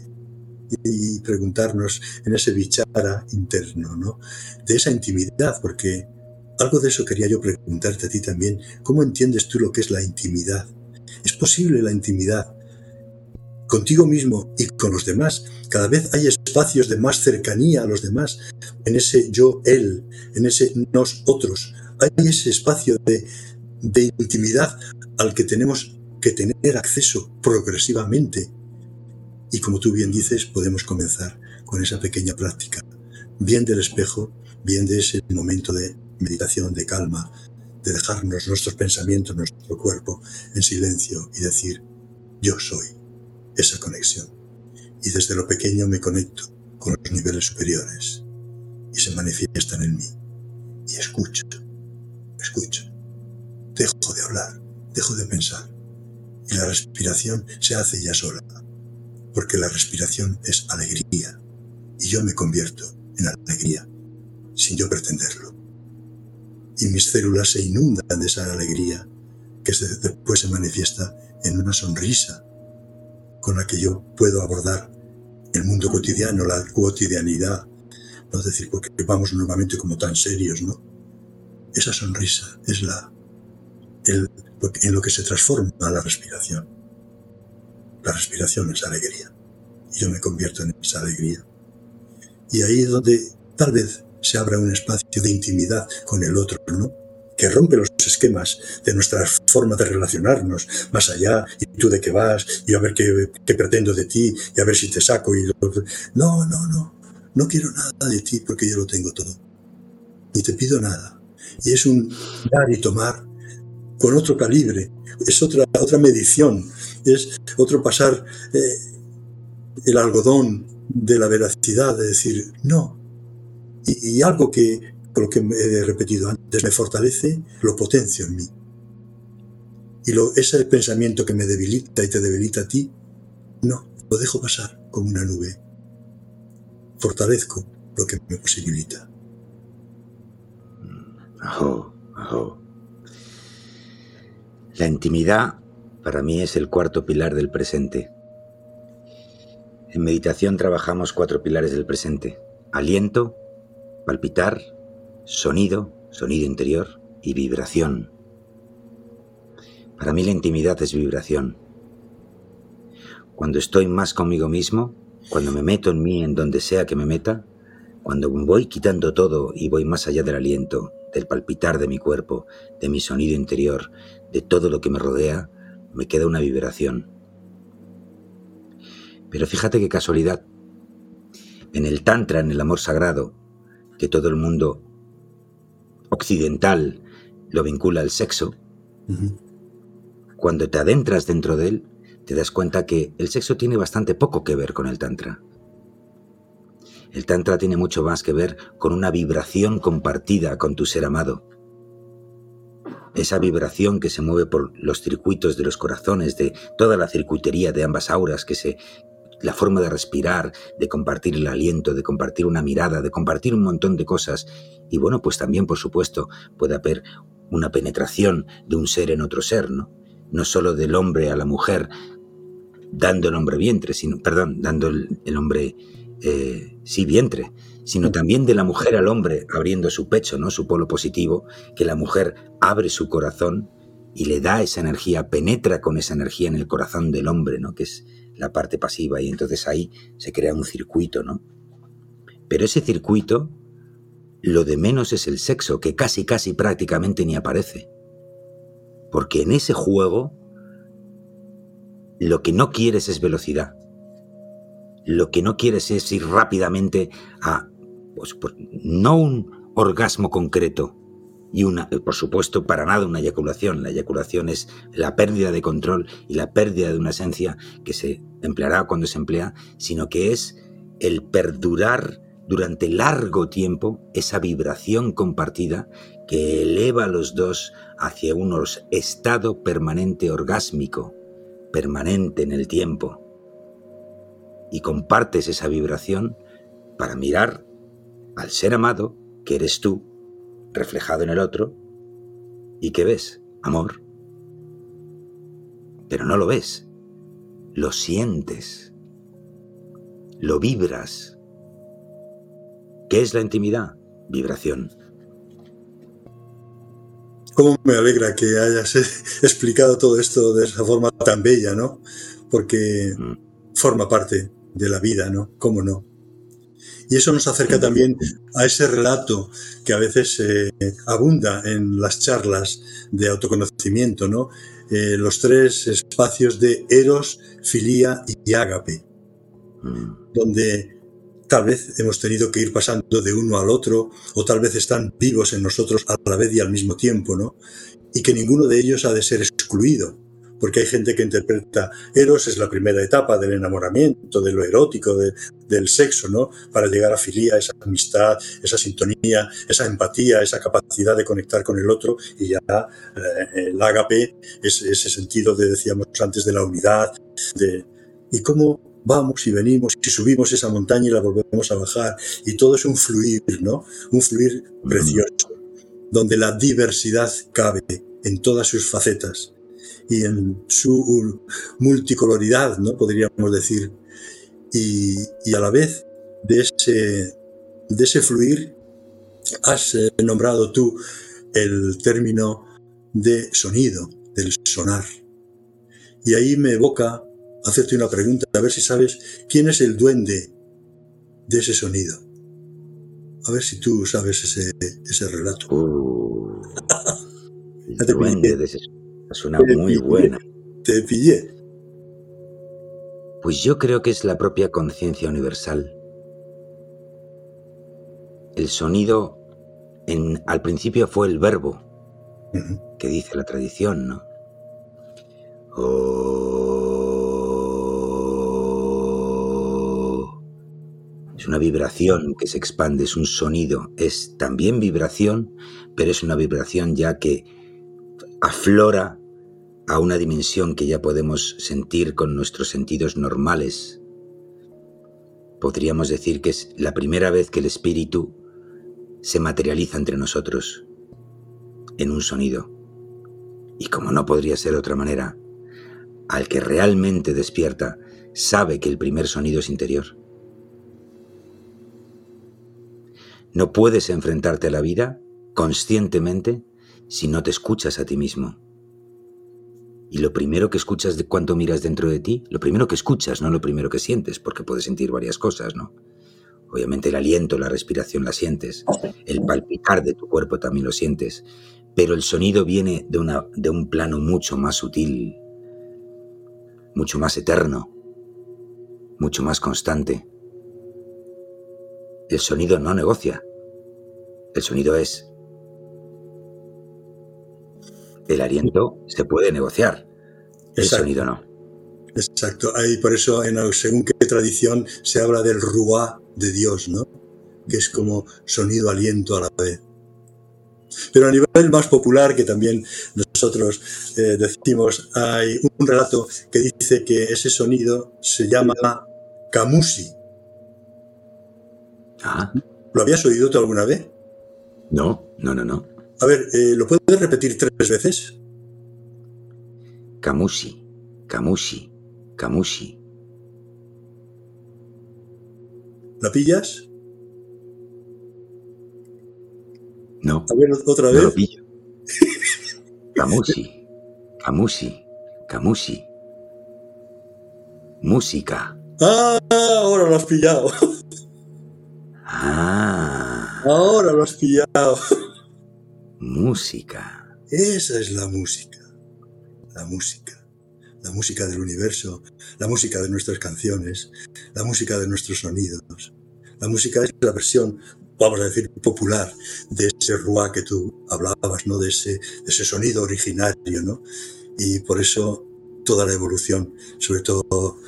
S2: y preguntarnos en ese bichara interno, ¿no? De esa intimidad, porque algo de eso quería yo preguntarte a ti también. ¿Cómo entiendes tú lo que es la intimidad? Es posible la intimidad contigo mismo y con los demás. Cada vez hay espacios de más cercanía a los demás, en ese yo, él, en ese nosotros. Hay ese espacio de, de intimidad al que tenemos que tener acceso progresivamente. Y como tú bien dices, podemos comenzar con esa pequeña práctica, bien del espejo, bien de ese momento de meditación, de calma, de dejarnos nuestros pensamientos, nuestro cuerpo en silencio y decir, yo soy esa conexión. Y desde lo pequeño me conecto con los niveles superiores y se manifiestan en mí. Y escucho, escucho. Dejo de hablar, dejo de pensar. Y la respiración se hace ya sola, porque la respiración es alegría. Y yo me convierto en alegría, sin yo pretenderlo y mis células se inundan de esa alegría que después se manifiesta en una sonrisa con la que yo puedo abordar el mundo cotidiano, la cotidianidad. No es decir, porque vamos normalmente como tan serios, ¿no? Esa sonrisa es la, en lo que se transforma la respiración. La respiración es alegría. Y yo me convierto en esa alegría. Y ahí es donde tal vez se abra un espacio de intimidad con el otro, ¿no? Que rompe los esquemas de nuestra forma de relacionarnos, más allá, y tú de qué vas, y a ver qué, qué pretendo de ti, y a ver si te saco. Y No, no, no, no quiero nada de ti porque yo lo tengo todo. Ni te pido nada. Y es un dar y tomar con otro calibre, es otra, otra medición, es otro pasar eh, el algodón de la veracidad, de decir, no. Y, algo que, lo que he repetido antes, me fortalece, lo potencio en mí. Y lo, ese pensamiento que me debilita y te debilita a ti, no, lo dejo pasar como una nube. Fortalezco lo que me posibilita.
S1: Ajo, ajo. La intimidad para mí es el cuarto pilar del presente. En meditación trabajamos cuatro pilares del presente. Aliento, palpitar, sonido, sonido interior y vibración. Para mí la intimidad es vibración. Cuando estoy más conmigo mismo, cuando me meto en mí en donde sea que me meta, cuando voy quitando todo y voy más allá del aliento, del palpitar de mi cuerpo, de mi sonido interior, de todo lo que me rodea, me queda una vibración. Pero fíjate qué casualidad. En el Tantra, en el amor sagrado, que todo el mundo occidental lo vincula al sexo, cuando te adentras dentro de él, te das cuenta que el sexo tiene bastante poco que ver con el Tantra. El Tantra tiene mucho más que ver con una vibración compartida con tu ser amado. Esa vibración que se mueve por los circuitos de los corazones, de toda la circuitería de ambas auras que se, la forma de respirar, de compartir el aliento, de compartir una mirada, de compartir un montón de cosas. Y bueno, pues también, por supuesto, puede haber una penetración de un ser en otro ser, ¿no? No solo del hombre a la mujer, dando el hombre vientre, sino, perdón, dando el, hombre, eh, sí, vientre, sino también de la mujer al hombre abriendo su pecho, ¿no? Su polo positivo, que la mujer abre su corazón y le da esa energía, penetra con esa energía en el corazón del hombre, ¿no? Que es la parte pasiva y entonces ahí se crea un circuito, ¿no? Pero ese circuito, lo de menos es el sexo, que casi casi prácticamente ni aparece. Porque en ese juego lo que no quieres es velocidad. Lo que no quieres es ir rápidamente a, pues, no un orgasmo concreto, y una, por supuesto, para nada una eyaculación. La eyaculación es la pérdida de control y la pérdida de una esencia que se empleará cuando se emplea, sino que es el perdurar durante largo tiempo esa vibración compartida que eleva a los dos hacia un estado permanente orgásmico, permanente en el tiempo. Y compartes esa vibración para mirar al ser amado, que eres tú, reflejado en el otro, y ¿qué ves? Amor. Pero no lo ves, lo sientes, lo vibras. ¿Qué es la intimidad? Vibración.
S2: Cómo me alegra que hayas explicado todo esto de esa forma tan bella, ¿no? Porque mm. forma parte de la vida, ¿no? ¿Cómo no? Y eso nos acerca también a ese relato que a veces eh, abunda en las charlas de autoconocimiento, ¿no? Eh, los tres espacios de Eros, Filía y Ágape, mm. donde tal vez hemos tenido que ir pasando de uno al otro, o tal vez están vivos en nosotros a la vez y al mismo tiempo, ¿no? Y que ninguno de ellos ha de ser excluido porque hay gente que interpreta Eros es la primera etapa del enamoramiento, de lo erótico, del sexo, ¿no? Para llegar a filía, esa amistad, esa sintonía, esa empatía, esa capacidad de conectar con el otro y ya eh, el ágape es ese sentido de, decíamos antes, de la unidad, de, y cómo vamos y venimos y subimos esa montaña y la volvemos a bajar y todo es un fluir, ¿no? Un fluir precioso, donde la diversidad cabe en todas sus facetas y en su multicoloridad, ¿no? Podríamos decir. Y, y a la vez de ese, de ese fluir has eh, nombrado tú el término de sonido, del sonar. Y ahí me evoca hacerte una pregunta, a ver si sabes quién es el duende de ese sonido. A ver si tú sabes ese, ese relato.
S1: Uh, el duende de ese suena muy buena.
S2: Te pillé.
S1: Pues yo creo que es la propia conciencia universal. El sonido en, al principio fue el verbo, que dice la tradición, ¿no? Es una vibración que se expande, es un sonido, es también vibración, pero es una vibración ya que aflora a una dimensión que ya podemos sentir con nuestros sentidos normales. Podríamos decir que es la primera vez que el espíritu se materializa entre nosotros en un sonido. Y como no podría ser de otra manera, al que realmente despierta sabe que el primer sonido es interior. No puedes enfrentarte a la vida conscientemente si no te escuchas a ti mismo. Y lo primero que escuchas de cuánto miras dentro de ti, lo primero que escuchas, no lo primero que sientes, porque puedes sentir varias cosas, ¿no? Obviamente el aliento, la respiración la sientes, el palpitar de tu cuerpo también lo sientes, pero el sonido viene de, una, de un plano mucho más sutil, mucho más eterno, mucho más constante. El sonido no negocia. El sonido es. El aliento se puede negociar. El sonido no.
S2: Exacto. Ahí por eso, en según qué tradición, se habla del ruá de Dios, ¿no? Que es como sonido, aliento a la vez. Pero a nivel más popular, que también nosotros eh, decimos, hay un relato que dice que ese sonido se llama camusi.
S1: Ah.
S2: ¿Lo habías oído tú alguna vez?
S1: No, no, no, no.
S2: A ver, eh, ¿lo puedes repetir tres veces?
S1: Camusi, camusi, camusi.
S2: ¿La pillas?
S1: No.
S2: A ver, otra vez.
S1: No lo pillo. Camusi, camusi, camusi. Música.
S2: Ah, ahora lo has pillado.
S1: Ah.
S2: Ahora lo has pillado.
S1: Música.
S2: Esa es la música. La música. La música del universo, la música de nuestras canciones, la música de nuestros sonidos. La música es la versión vamos a decir, popular de ese ruá que tú hablabas, ¿no? De ese, ese sonido originario, ¿no? Y por eso toda la evolución, sobre todo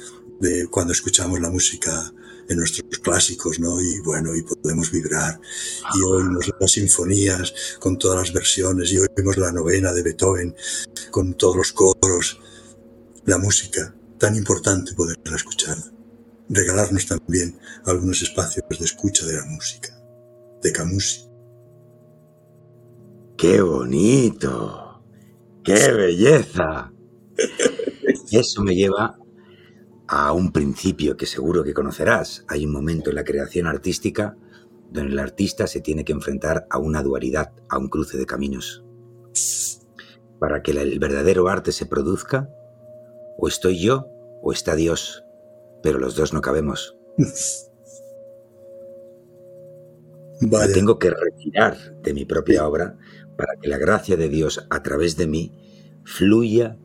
S2: de cuando escuchamos la música en nuestros clásicos, ¿no? Y bueno, y podemos vibrar y oímos las sinfonías con todas las versiones y oímos la novena de Beethoven con todos los coros, la música, tan importante poderla escuchar, regalarnos también algunos espacios de escucha de la música de Camus.
S1: ¡Qué bonito! ¡Qué belleza! Eso me lleva a un principio que seguro que conocerás. Hay un momento en la creación artística donde el artista se tiene que enfrentar a una dualidad, a un cruce de caminos. Para que el verdadero arte se produzca, o estoy yo o está Dios, pero los dos no cabemos. Me tengo que retirar de mi propia obra para que la gracia de Dios a través de mí fluya,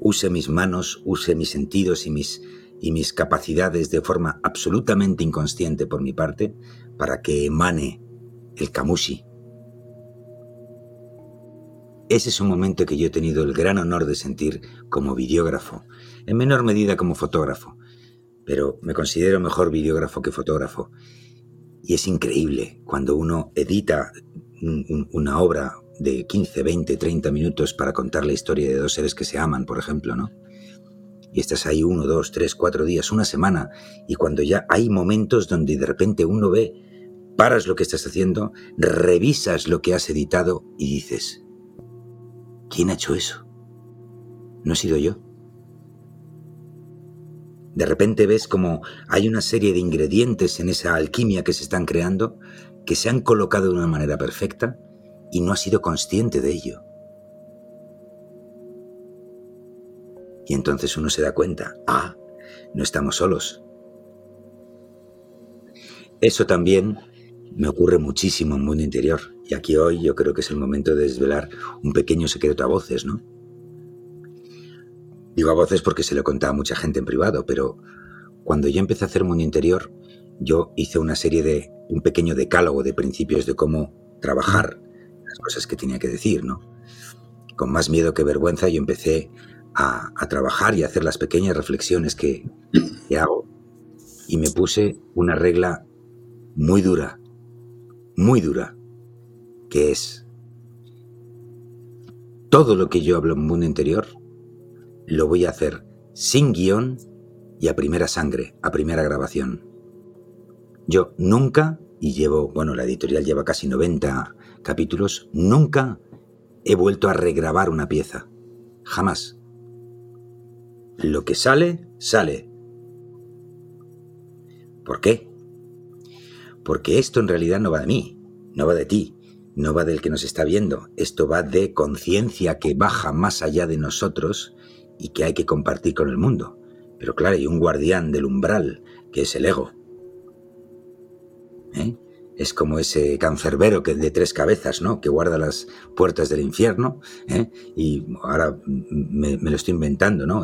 S1: use mis manos, use mis sentidos y mis, y mis capacidades de forma absolutamente inconsciente por mi parte para que emane el camusi. Ese es un momento que yo he tenido el gran honor de sentir como videógrafo, en menor medida como fotógrafo, pero me considero mejor videógrafo que fotógrafo y es increíble cuando uno edita una obra de 15, 20, 30 minutos para contar la historia de dos seres que se aman, por ejemplo, ¿no? Y estás ahí uno, dos, tres, cuatro días, una semana, y cuando ya hay momentos donde de repente uno ve, paras lo que estás haciendo, revisas lo que has editado y dices, ¿quién ha hecho eso? ¿No he sido yo? De repente ves como hay una serie de ingredientes en esa alquimia que se están creando que se han colocado de una manera perfecta y no has sido consciente de ello. Y entonces uno se da cuenta, ah, no estamos solos. Eso también me ocurre muchísimo en mundo interior. Y aquí hoy yo creo que es el momento de desvelar un pequeño secreto a voces, ¿no? Digo a voces porque se lo contaba a mucha gente en privado, pero cuando yo empecé a hacer mundo interior, yo hice una serie de, un pequeño decálogo de principios de cómo trabajar las cosas que tenía que decir, ¿no? Con más miedo que vergüenza yo empecé a, trabajar y a hacer las pequeñas reflexiones que, que hago y me puse una regla muy dura, muy dura, que es todo lo que yo hablo en mundo interior lo voy a hacer sin guion y a primera sangre, a primera grabación. Yo nunca, y llevo, bueno, la editorial lleva casi 90 capítulos, nunca he vuelto a regrabar una pieza. Jamás. Lo que sale, sale. ¿Por qué? Porque esto en realidad no va de mí, no va de ti, no va del que nos está viendo. Esto va de conciencia que baja más allá de nosotros y que hay que compartir con el mundo. Pero claro, hay un guardián del umbral, que es el ego. ¿Eh? Es como ese cancerbero que de tres cabezas, ¿no? Que guarda las puertas del infierno. ¿eh? Y ahora me, lo estoy inventando, ¿no?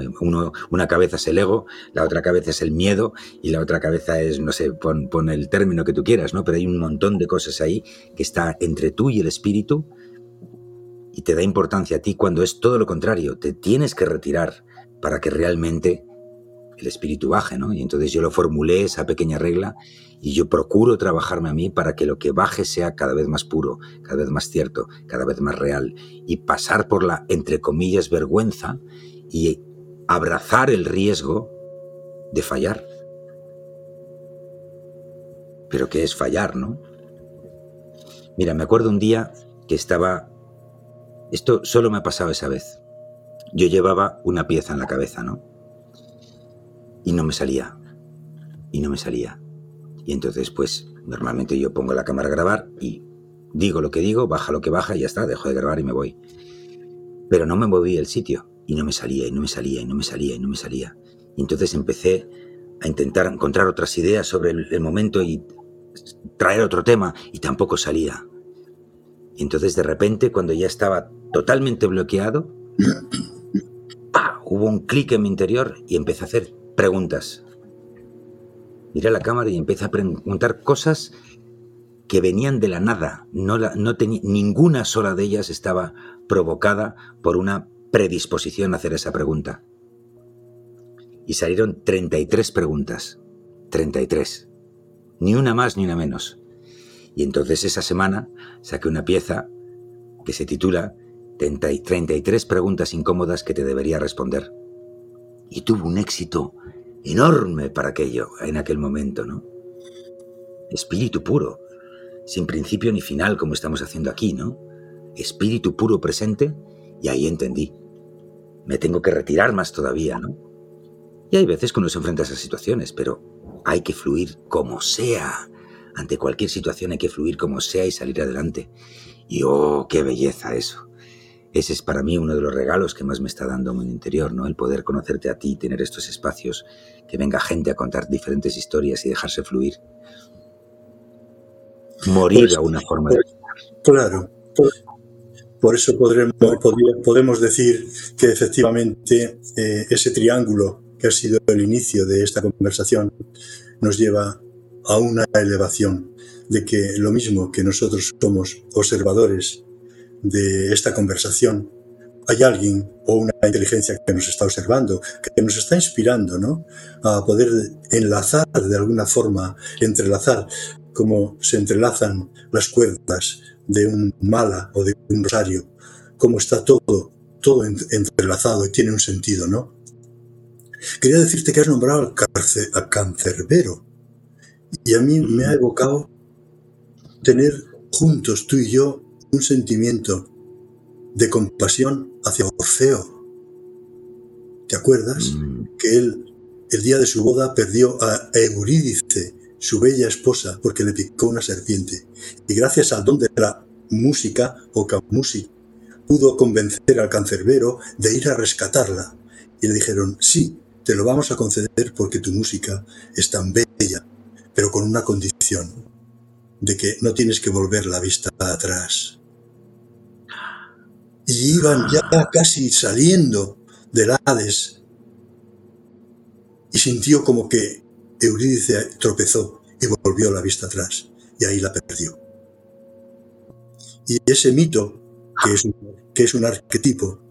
S1: Una cabeza es el ego, la otra cabeza es el miedo y la otra cabeza es, no sé, pon, pon el término que tú quieras, ¿no? Pero hay un montón de cosas ahí que está entre tú y el espíritu y te da importancia a ti cuando es todo lo contrario. Te tienes que retirar para que realmente el espíritu baje, ¿no? Y entonces yo lo formulé, esa pequeña regla, y yo procuro trabajarme a mí para que lo que baje sea cada vez más puro, cada vez más cierto, cada vez más real, y pasar por la, entre comillas, vergüenza y abrazar el riesgo de fallar. Pero ¿qué es fallar, no? Mira, me acuerdo un día que estaba... Esto solo me ha pasado esa vez. Yo llevaba una pieza en la cabeza, ¿no? Y no me salía. Y no me salía. Y entonces, pues, normalmente yo pongo la cámara a grabar y digo lo que digo, baja lo que baja y ya está, dejo de grabar y me voy. Pero no me moví el sitio y no me salía, y no me salía, y no me salía, y no me salía. Y entonces empecé a intentar encontrar otras ideas sobre el, momento y traer otro tema y tampoco salía. Y entonces de repente, cuando ya estaba totalmente bloqueado, hubo un clic en mi interior y empecé a hacer preguntas. Miré a la cámara y empecé a preguntar cosas que venían de la nada. No, no tenía, ninguna sola de ellas estaba provocada por una predisposición a hacer esa pregunta. Y salieron 33 preguntas. 33. Ni una más ni una menos. Y entonces esa semana saqué una pieza que se titula 33 preguntas incómodas que te debería responder y tuvo un éxito enorme para aquello, en aquel momento, ¿no? Espíritu puro, sin principio ni final como estamos haciendo aquí, ¿no? Espíritu puro presente y ahí entendí. Me tengo que retirar más todavía, ¿no? Y hay veces que uno se enfrenta a esas situaciones, pero hay que fluir como sea. Ante cualquier situación hay que fluir como sea y salir adelante. Y oh, qué belleza eso. Ese es para mí uno de los regalos que más me está dando mi interior, ¿no? El poder conocerte a ti, tener estos espacios, que venga gente a contar diferentes historias y dejarse fluir. Morir pues, a una forma de
S2: Claro. Por eso podremos, podemos decir que efectivamente eh, ese triángulo que ha sido el inicio de esta conversación nos lleva a una elevación de que lo mismo que nosotros somos observadores de esta conversación hay alguien o una inteligencia que nos está observando, que nos está inspirando, ¿no? A poder enlazar de alguna forma, entrelazar, como se entrelazan las cuerdas de un mala o de un rosario, como está todo, todo entrelazado y tiene un sentido, ¿no? Quería decirte que has nombrado al cancerbero y a mí me ha evocado tener juntos tú y yo un sentimiento de compasión hacia Orfeo. ¿Te acuerdas? Mm. Que él, el día de su boda, perdió a Eurídice, su bella esposa, porque le picó una serpiente. Y gracias al don de la música o camusi, pudo convencer al cancerbero de ir a rescatarla. Y le dijeron, sí, te lo vamos a conceder porque tu música es tan bella, pero con una condición, de que no tienes que volver la vista atrás. Y iban ya casi saliendo del Hades y sintió como que Eurídice tropezó y volvió la vista atrás y ahí la perdió. Y ese mito, que es, que es un arquetipo,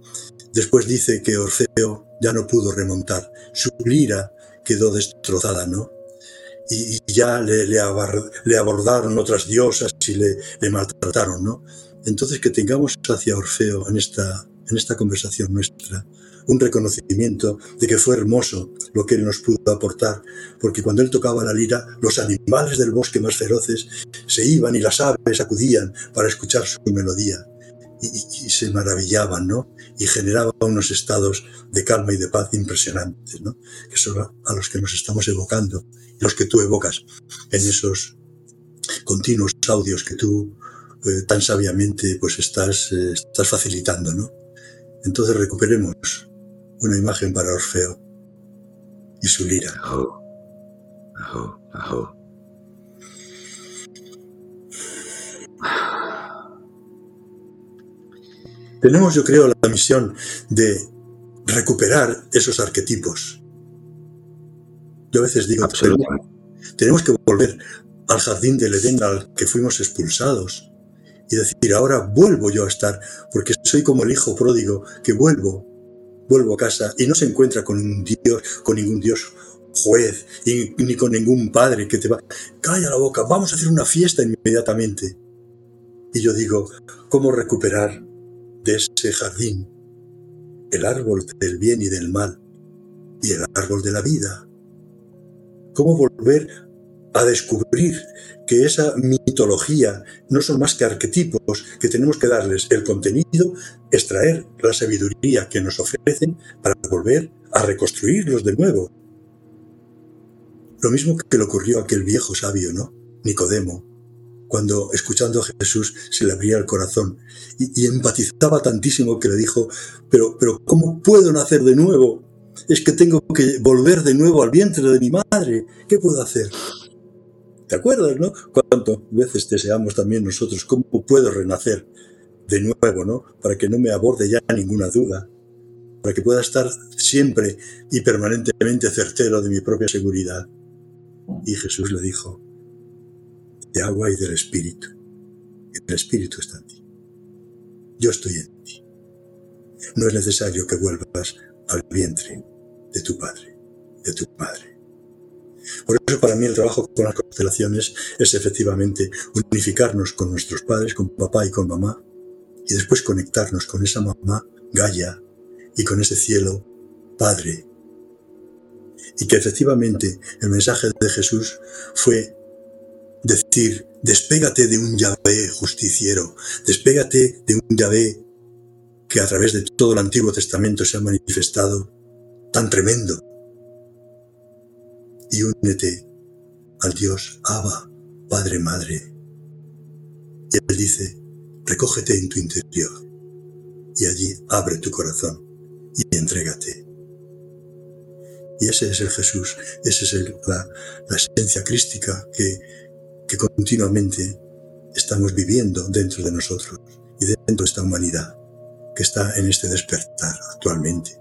S2: después dice que Orfeo ya no pudo remontar, su lira quedó destrozada, ¿no? Y, ya le, abordaron otras diosas y le, le maltrataron, ¿no? Entonces que tengamos hacia Orfeo en esta, en esta conversación nuestra un reconocimiento de que fue hermoso lo que él nos pudo aportar, porque cuando él tocaba la lira, los animales del bosque más feroces se iban y las aves acudían para escuchar su melodía. Y, se maravillaban, ¿no? Y generaba unos estados de calma y de paz impresionantes, ¿no? Que son a los que nos estamos evocando, los que tú evocas en esos continuos audios que tú tan sabiamente pues estás, eh, estás facilitando, ¿no? Entonces recuperemos una imagen para Orfeo y su lira.
S1: Ajo, ajo, ajo.
S2: Tenemos, yo creo, la misión de recuperar esos arquetipos. Yo a veces digo, tenemos que volver al jardín del Edén al que fuimos expulsados y decir, ahora vuelvo yo a estar, porque soy como el hijo pródigo que vuelvo vuelvo a casa y no se encuentra con un Dios, con ningún Dios juez, ni con ningún padre que te va, calla la boca, vamos a hacer una fiesta inmediatamente. Y yo digo, ¿cómo recuperar de ese jardín el árbol del bien y del mal y el árbol de la vida? ¿Cómo volver a descubrir que esa mitología no son más que arquetipos que tenemos que darles el contenido, extraer la sabiduría que nos ofrecen para volver a reconstruirlos de nuevo. Lo mismo que le ocurrió a aquel viejo sabio, ¿no? Nicodemo, cuando escuchando a Jesús se le abría el corazón y, y, empatizaba tantísimo que le dijo, pero, pero ¿cómo puedo nacer de nuevo? Es que tengo que volver de nuevo al vientre de mi madre. ¿Qué puedo hacer? ¿Te acuerdas, no? Cuántas veces deseamos también nosotros cómo puedo renacer de nuevo, ¿no? Para que no me aborde ya ninguna duda, para que pueda estar siempre y permanentemente certero de mi propia seguridad. Y Jesús le dijo, de agua y del Espíritu. El Espíritu está en ti. Yo estoy en ti. No es necesario que vuelvas al vientre de tu Padre, de tu Madre. Por eso para mí el trabajo con las constelaciones es efectivamente unificarnos con nuestros padres, con papá y con mamá, y después conectarnos con esa mamá, Gaia, y con ese cielo, Padre. Y que efectivamente el mensaje de Jesús fue decir, despégate de un Yahvé justiciero, despégate de un Yahvé que a través de todo el Antiguo Testamento se ha manifestado tan tremendo, y únete al Dios Abba, Padre Madre. Y Él dice, recógete en tu interior y allí abre tu corazón y entrégate. Y ese es el Jesús, esa es la, la, esencia crística que, que continuamente estamos viviendo dentro de nosotros y dentro de esta humanidad que está en este despertar actualmente.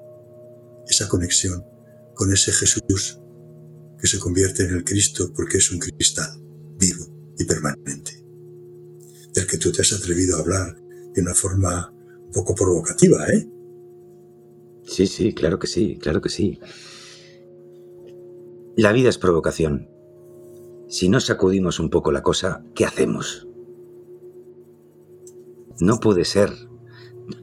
S2: Esa conexión con ese Jesús que se convierte en el Cristo porque es un cristal vivo y permanente, del que tú te has atrevido a hablar de una forma un poco provocativa, ¿eh?
S1: Sí, sí, claro que sí, claro que sí. La vida es provocación. Si no sacudimos un poco la cosa, ¿qué hacemos? No puede ser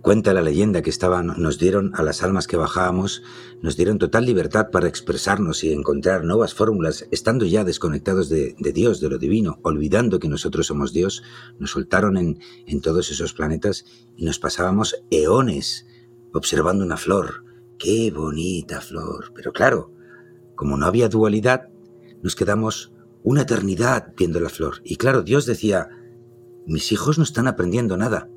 S1: Cuenta la leyenda que estaban, nos dieron a las almas que bajábamos, nos dieron total libertad para expresarnos y encontrar nuevas fórmulas, estando ya desconectados de, Dios, de lo divino, olvidando que nosotros somos Dios, nos soltaron en, todos esos planetas y nos pasábamos eones observando una flor. ¡Qué bonita flor! Pero claro, como no había dualidad, nos quedamos una eternidad viendo la flor. Y claro, Dios decía, mis hijos no están aprendiendo nada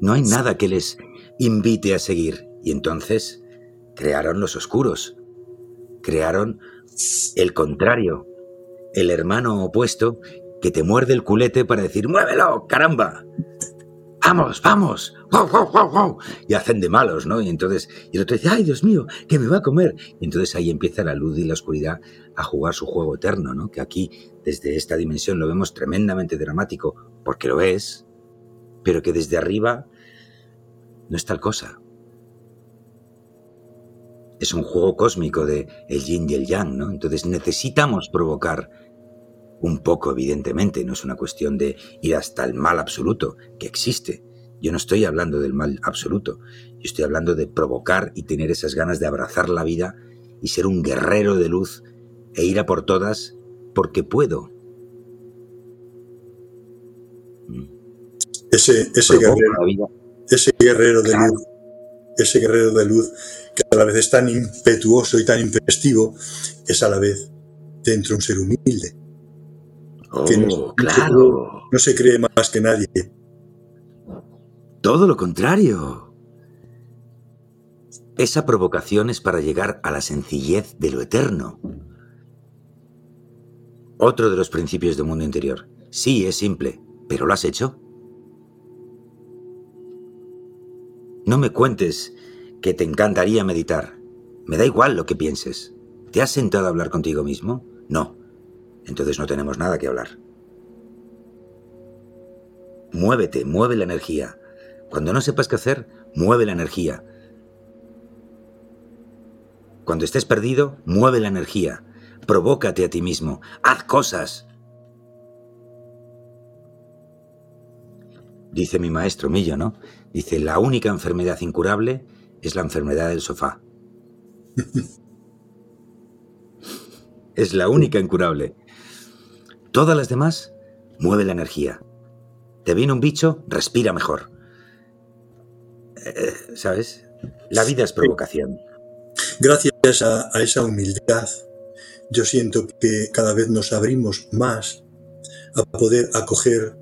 S1: no hay nada que les invite a seguir. Y entonces crearon los oscuros, crearon el contrario, el hermano opuesto que te muerde el culete para decir, muévelo, caramba. Vamos, vamos, wow, wow, wow, wow. Y hacen de malos, ¿no? Y entonces, y el otro dice, ay, Dios mío, que me va a comer. Y entonces ahí empieza la luz y la oscuridad a jugar su juego eterno, ¿no? Que aquí, desde esta dimensión, lo vemos tremendamente dramático, porque lo es, pero que desde arriba no es tal cosa. Es un juego cósmico de el yin y el yang, ¿no? Entonces necesitamos provocar un poco, evidentemente, no es una cuestión de ir hasta el mal absoluto, que existe. Yo no estoy hablando del mal absoluto, yo estoy hablando de provocar y tener esas ganas de abrazar la vida y ser un guerrero de luz e ir a por todas porque puedo.
S2: Ese, ese, guerrero, ese guerrero de luz, ese guerrero de luz que a la vez es tan impetuoso y tan infestivo, es a la vez dentro un ser humilde
S1: que no, oh, claro.
S2: no se cree más que nadie.
S1: Todo lo contrario. Esa provocación es para llegar a la sencillez de lo eterno. Otro de los principios del mundo interior. Sí, es simple, pero ¿lo has hecho? No me cuentes que te encantaría meditar. Me da igual lo que pienses. ¿Te has sentado a hablar contigo mismo? No entonces no tenemos nada que hablar. Muévete, mueve la energía. Cuando no sepas qué hacer, mueve la energía. Cuando estés perdido, mueve la energía. Provócate a ti mismo. Haz cosas. Dice mi maestro Millo, ¿no? Dice, la única enfermedad incurable es la enfermedad del sofá. es la única incurable. Todas las demás, mueve la energía. Te viene un bicho, respira mejor. Eh, ¿Sabes? La vida es provocación.
S2: Gracias a, a esa humildad, yo siento que cada vez nos abrimos más a poder acoger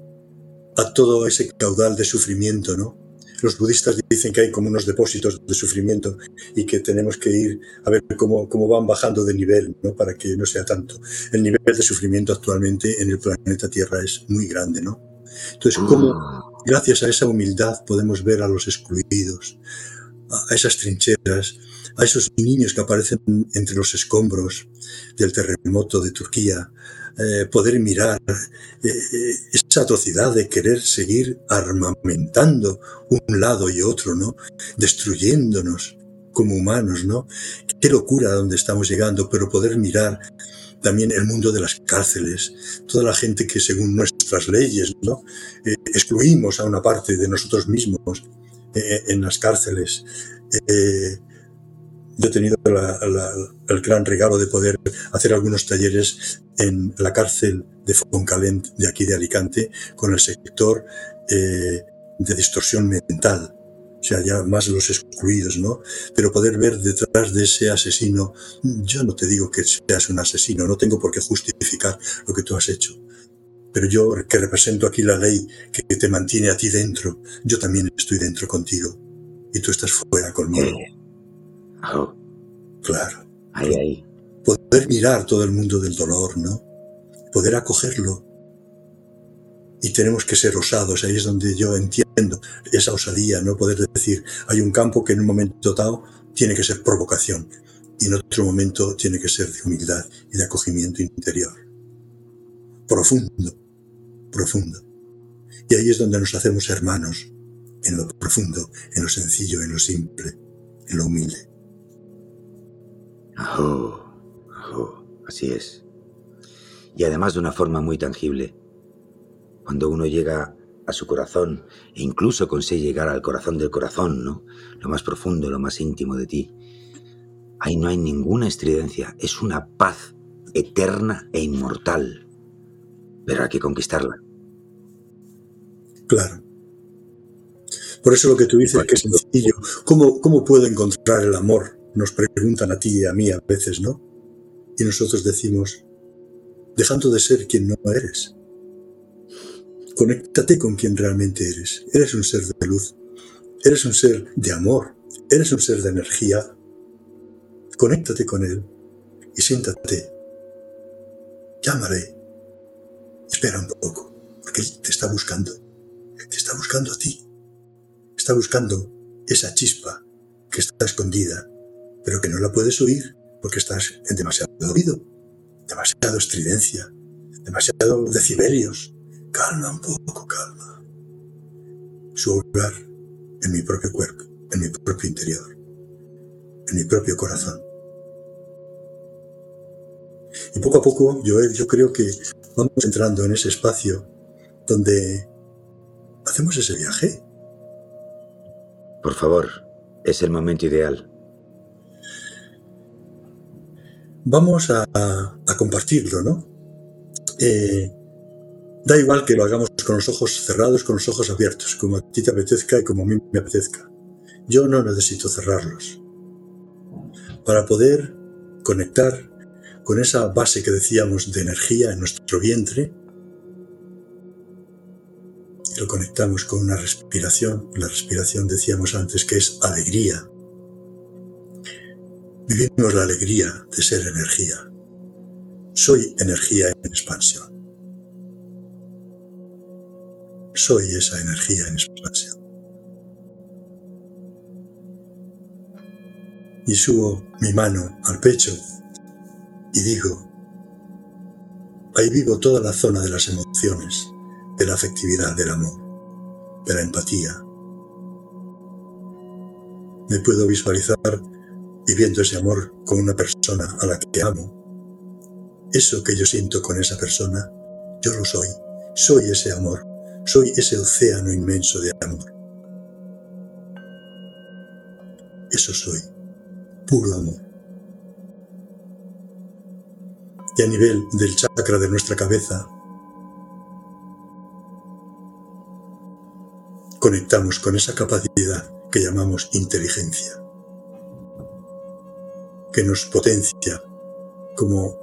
S2: a todo ese caudal de sufrimiento, ¿no? Los budistas dicen que hay como unos depósitos de sufrimiento y que tenemos que ir a ver cómo, cómo van bajando de nivel, ¿no? Para que no sea tanto. El nivel de sufrimiento actualmente en el planeta Tierra es muy grande, ¿no? Entonces, ¿cómo gracias a esa humildad podemos ver a los excluidos, a esas trincheras, a esos niños que aparecen entre los escombros del terremoto de Turquía, eh, poder mirar eh, eh, esa atrocidad de querer seguir armamentando un lado y otro, ¿no? Destruyéndonos como humanos, ¿no? Qué locura donde estamos llegando, pero poder mirar también el mundo de las cárceles, toda la gente que según nuestras leyes, ¿no? excluimos a una parte de nosotros mismos en las cárceles. Yo he tenido el gran regalo de poder hacer algunos talleres en la cárcel de Foncalent de aquí de Alicante con el sector eh, de distorsión mental. O sea, ya más los excluidos, ¿no? Pero poder ver detrás de ese asesino, yo no te digo que seas un asesino, no tengo por qué justificar lo que tú has hecho. Pero yo que represento aquí la ley que te mantiene a ti dentro, yo también estoy dentro contigo. Y tú estás fuera conmigo. Claro.
S1: Ahí, ahí.
S2: Poder mirar todo el mundo del dolor, ¿no? Poder acogerlo. Y tenemos que ser osados, ahí es donde yo entiendo esa osadía, ¿no? Poder decir, hay un campo que en un momento dado tiene que ser provocación y en otro momento tiene que ser de humildad y de acogimiento interior. Profundo, profundo. Y ahí es donde nos hacemos hermanos, en lo profundo, en lo sencillo, en lo simple, en lo humilde.
S1: Oh, oh, así es. Y además de una forma muy tangible. Cuando uno llega a su corazón e incluso consigue llegar al corazón del corazón, ¿no? Lo más profundo, lo más íntimo de ti. Ahí no hay ninguna estridencia, es una paz eterna e inmortal. Pero hay que conquistarla.
S2: Claro. Por eso lo que tú dices, que es sencillo. ¿Cómo, ¿Cómo puedo encontrar el amor? Nos preguntan a ti y a mí a veces, ¿no? Y nosotros decimos, dejando de ser quien no eres. Conéctate con quien realmente eres. Eres un ser de luz, eres un ser de amor, eres un ser de energía, conéctate con Él y siéntate. Llámale. Espera un poco, porque Él te está buscando. Te está buscando a ti. Está buscando esa chispa que está escondida, pero que no la puedes oír porque estás en demasiado oído, demasiado estridencia, demasiado decibelios. Calma un poco, calma. Su hogar en mi propio cuerpo, en mi propio interior, en mi propio corazón. Y poco a poco, Joel, yo creo que vamos entrando en ese espacio donde hacemos ese viaje.
S1: Por favor, es el momento ideal.
S2: Vamos a, compartirlo, ¿no? Eh, da igual que lo hagamos con los ojos cerrados, con los ojos abiertos, como a ti te apetezca y como a mí me apetezca. Yo no necesito cerrarlos. Para poder conectar con esa base que decíamos de energía en nuestro vientre, lo conectamos con una respiración. La respiración decíamos antes que es alegría. Vivimos la alegría de ser energía. Soy energía en expansión. Soy esa energía en expansión. Y subo mi mano al pecho y digo, ahí vivo toda la zona de las emociones, de la afectividad, del amor, de la empatía. Me puedo visualizar viviendo ese amor con una persona a la que amo. Eso que yo siento con esa persona, yo lo soy. Soy ese amor. Soy ese océano inmenso de amor. Eso soy. Puro amor. y a nivel del chakra de nuestra cabeza, conectamos con esa capacidad que llamamos inteligencia, que nos potencia como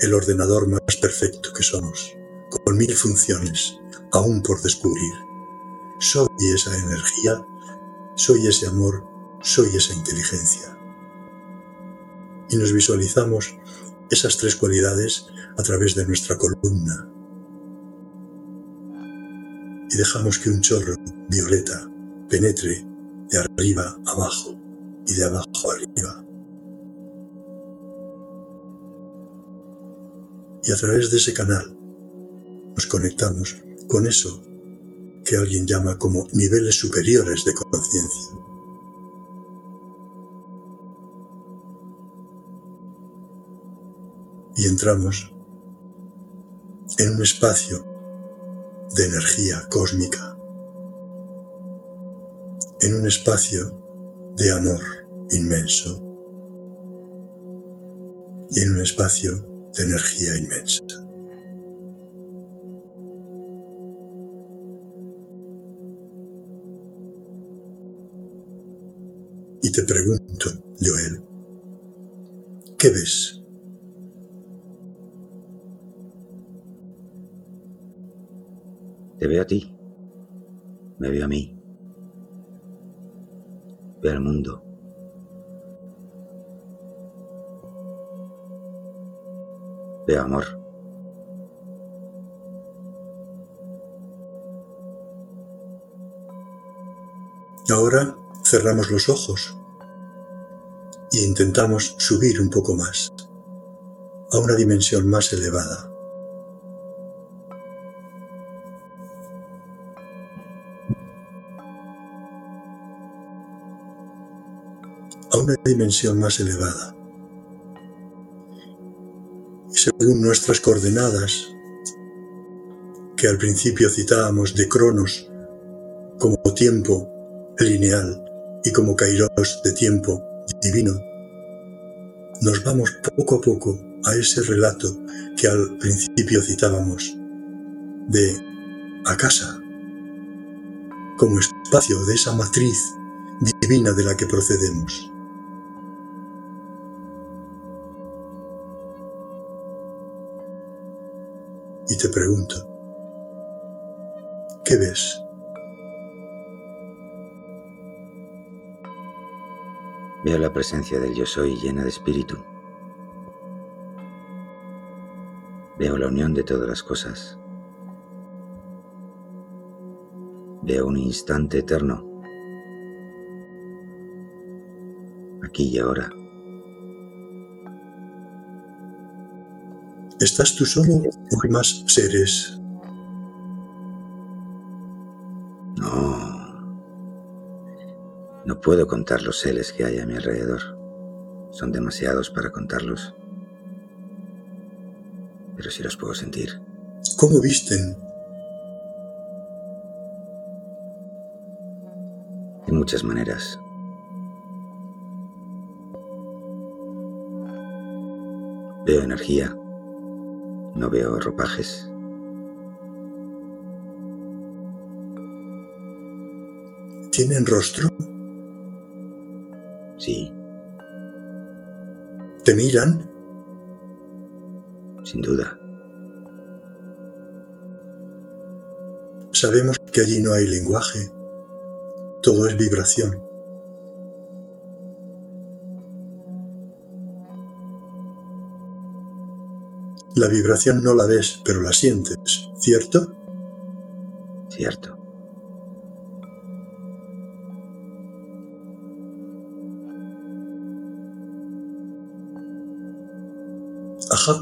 S2: el ordenador más perfecto que somos, con mil funciones aún por descubrir. Soy esa energía, soy ese amor, soy esa inteligencia. Y nos visualizamos esas tres cualidades a través de nuestra columna. Y dejamos que un chorro violeta penetre de arriba abajo y de abajo arriba. Y a través de ese canal nos conectamos con eso que alguien llama como niveles superiores de conciencia. y entramos en un espacio de energía cósmica, en un espacio de amor inmenso y en un espacio de energía inmensa. Y te pregunto, Joel, ¿qué ves?
S1: Te veo a ti. Me veo a mí. Veo al mundo. Veo amor.
S2: Ahora cerramos los ojos e intentamos subir un poco más, a una dimensión más elevada. a una dimensión más elevada. Según nuestras coordenadas, que al principio citábamos de Cronos como tiempo lineal y como Kairos de tiempo divino, nos vamos poco a poco a ese relato que al principio citábamos de a casa, como espacio de esa matriz divina de la que procedemos. Pregunto, ¿qué ves?
S1: Veo la presencia del yo soy llena de espíritu. Veo la unión de todas las cosas. Veo un instante eterno. Aquí y ahora.
S2: ¿Estás tú solo o hay más seres?
S1: No. No puedo contar los seres que hay a mi alrededor. Son demasiados para contarlos. Pero sí los puedo sentir.
S2: ¿Cómo visten?
S1: De muchas maneras. Veo energía. No veo ropajes.
S2: ¿Tienen rostro?
S1: Sí,
S2: ¿Te miran?
S1: sin duda.
S2: Sabemos que allí no hay lenguaje. Todo es vibración. La vibración no la ves, pero la sientes, ¿cierto?
S1: Cierto.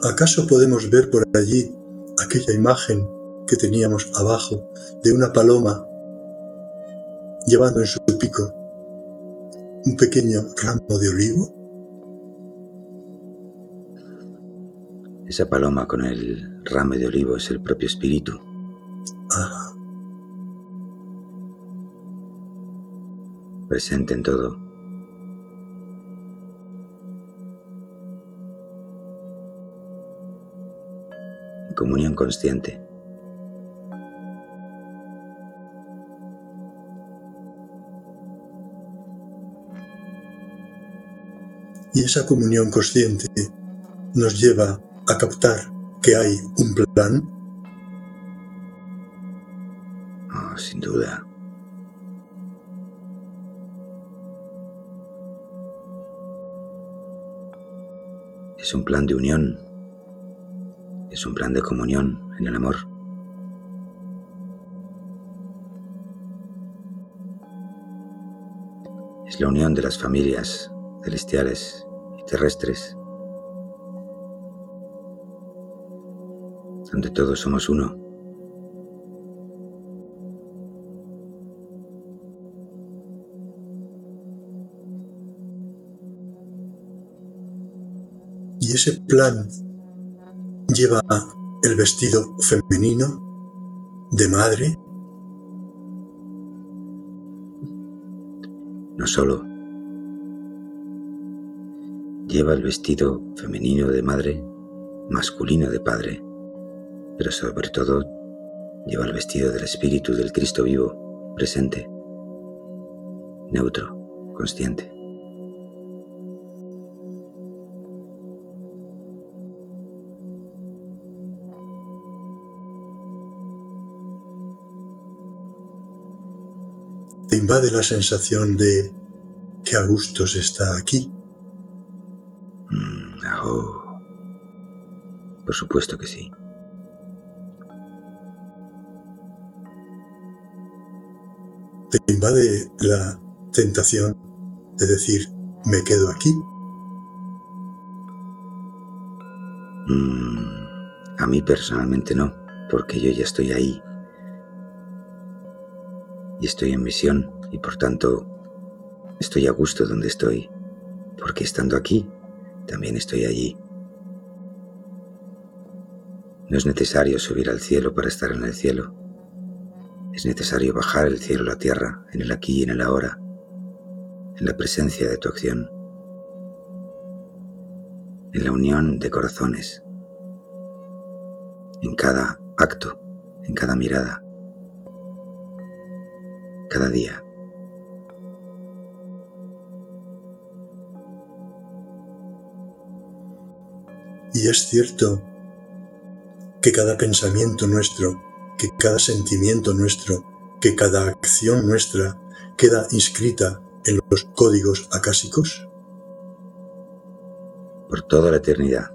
S2: ¿Acaso podemos ver por allí aquella imagen que teníamos abajo de una paloma llevando en su pico un pequeño ramo de olivo?
S1: Esa paloma con el ramo de olivo es el propio espíritu.
S2: Ah,
S1: presente en todo. En comunión consciente.
S2: y esa comunión consciente nos lleva a captar que hay un plan
S1: Oh, sin duda. Es un plan de unión. Es un plan de comunión en el amor. Es la unión de las familias celestiales y terrestres, donde todos somos uno.
S2: y ese plan lleva el vestido femenino de madre.
S1: No solo. Lleva el vestido femenino de madre, masculino de padre, pero sobre todo lleva el vestido del espíritu del Cristo vivo, presente, neutro, consciente.
S2: te invade la sensación de que a gusto se está aquí
S1: Mm, oh. Por supuesto que sí.
S2: Invade la tentación de decir me quedo aquí
S1: Mm, a mí personalmente no, porque yo ya estoy ahí. Y estoy en misión y por tanto estoy a gusto donde estoy, porque estando aquí también estoy allí. No es necesario subir al cielo para estar en el cielo. Es necesario bajar el cielo a la tierra, en el aquí y en el ahora, en la presencia de tu acción, en la unión de corazones, en cada acto, en cada mirada, cada día.
S2: Y es cierto que cada pensamiento nuestro, que cada sentimiento nuestro, que cada acción nuestra queda inscrita en los códigos acásicos.
S1: por toda la eternidad.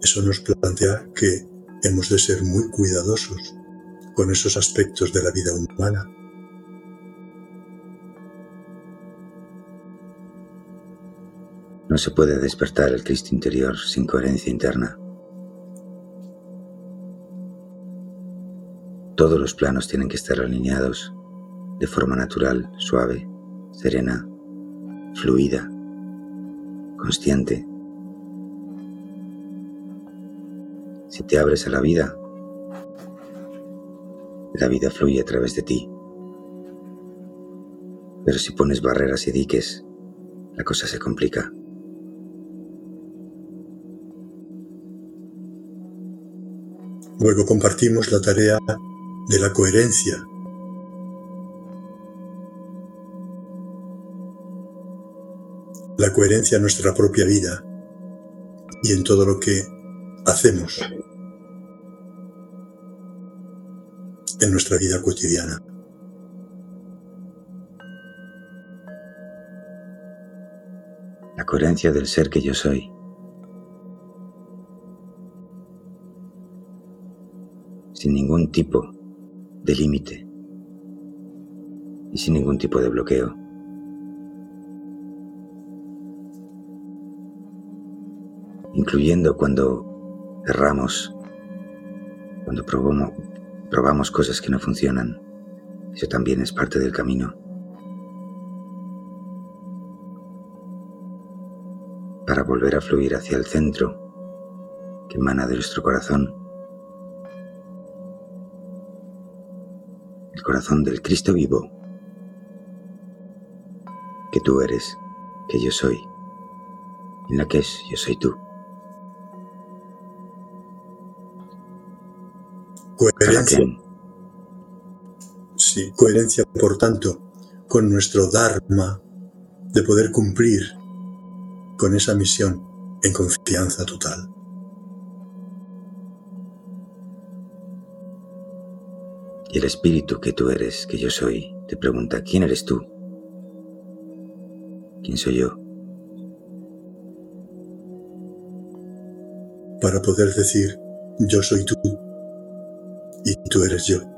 S2: Eso nos plantea que hemos de ser muy cuidadosos con esos aspectos de la vida humana.
S1: No se puede despertar el Cristo interior sin coherencia interna. Todos los planos tienen que estar alineados de forma natural, suave, serena, fluida, consciente. Si te abres a la vida, la vida fluye a través de ti. Pero si pones barreras y diques, la cosa se complica.
S2: Luego compartimos la tarea de la coherencia. La coherencia en nuestra propia vida y en todo lo que hacemos en nuestra vida cotidiana.
S1: La coherencia del ser que yo soy. Sin ningún tipo de límite y sin ningún tipo de bloqueo. Incluyendo cuando erramos, cuando probamos, probamos cosas que no funcionan. Eso también es parte del camino. Para volver a fluir hacia el centro que emana de nuestro corazón. El corazón del Cristo vivo. Que tú eres, que yo soy. En la que es, yo soy tú.
S2: Coherencia. Sí, coherencia, por tanto, con nuestro Dharma de poder cumplir con esa misión en confianza total.
S1: Y el espíritu que tú eres, que yo soy, te pregunta, ¿quién eres tú? ¿Quién soy yo?
S2: Para poder decir, yo soy tú, y tú eres yo.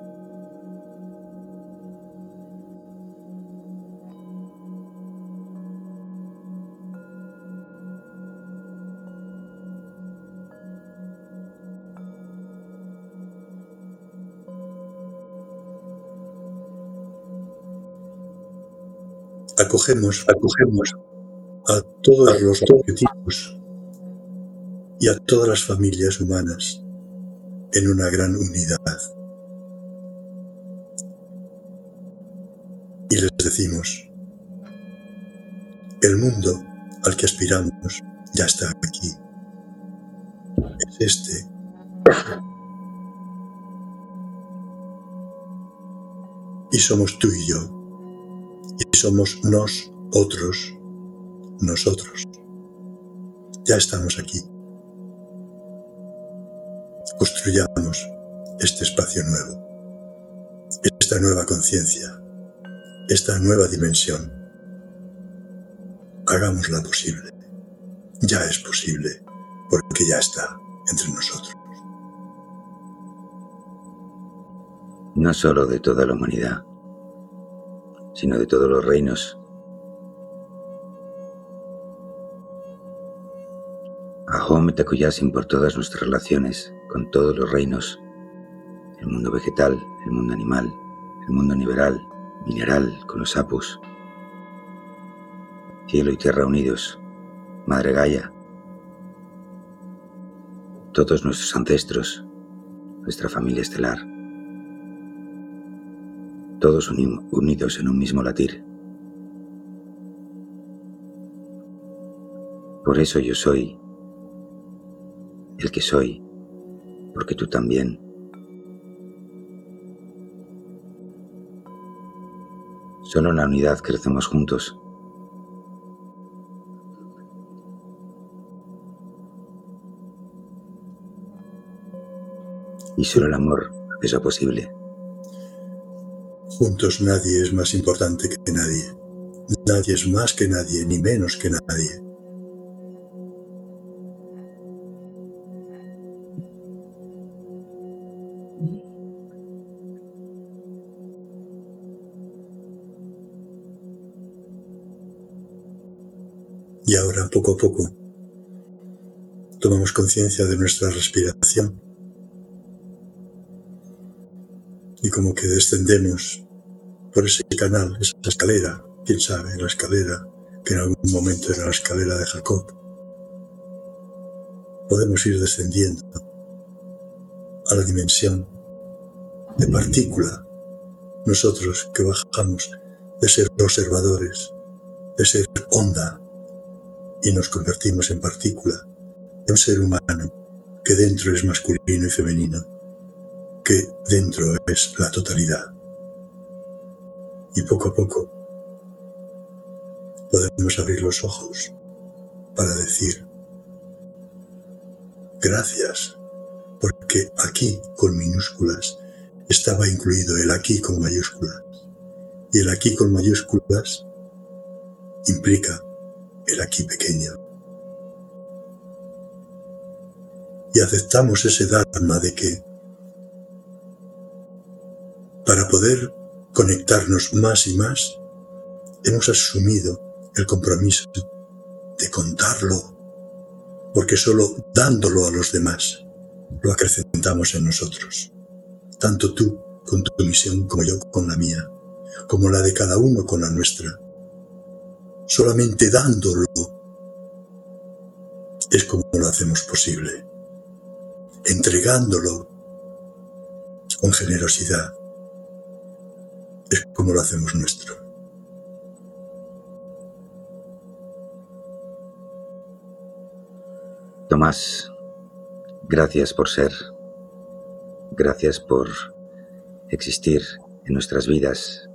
S2: Acogemos, acogemos a todos los objetivos y a todas las familias humanas en una gran unidad. Y les decimos, el mundo al que aspiramos ya está aquí. Es este. Y somos tú y yo. Somos nos otros, nosotros. Ya estamos aquí construyamos este espacio nuevo, esta nueva conciencia, esta nueva dimensión. Hagámosla posible. Ya es posible, porque ya está entre nosotros.
S1: No solo de toda la humanidad, sino de todos los reinos. Ahom Takuyasin por todas nuestras relaciones con todos los reinos, el mundo vegetal, el mundo animal, el mundo niveral, mineral, con los sapos, cielo y tierra unidos, Madre Gaia, todos nuestros ancestros, nuestra familia estelar, todos unidos en un mismo latir. Por eso yo soy el que soy, porque tú también. Solo en la unidad crecemos juntos. Y solo el amor eso posible.
S2: Juntos nadie es más importante que nadie. Nadie es más que nadie, ni menos que nadie. Y ahora, poco a poco, tomamos conciencia de nuestra respiración y como que descendemos por ese canal, esa escalera, quién sabe, la escalera que en algún momento era la escalera de Jacob. Podemos ir descendiendo a la dimensión de partícula, nosotros que bajamos de ser observadores, de ser onda, y nos convertimos en partícula, en un ser humano que dentro es masculino y femenino, que dentro es la totalidad. Y poco a poco podemos abrir los ojos para decir gracias, porque aquí con minúsculas estaba incluido el aquí con mayúsculas. Y el aquí con mayúsculas implica el aquí pequeño. Y aceptamos ese dharma de que para poder conectarnos más y más, hemos asumido el compromiso de contarlo, porque solo dándolo a los demás lo acrecentamos en nosotros, tanto tú con tu misión como yo con la mía, como la de cada uno con la nuestra. Solamente dándolo es como lo hacemos posible, entregándolo con generosidad como lo hacemos nuestro.
S1: Tomás, gracias por ser, gracias por existir en nuestras vidas,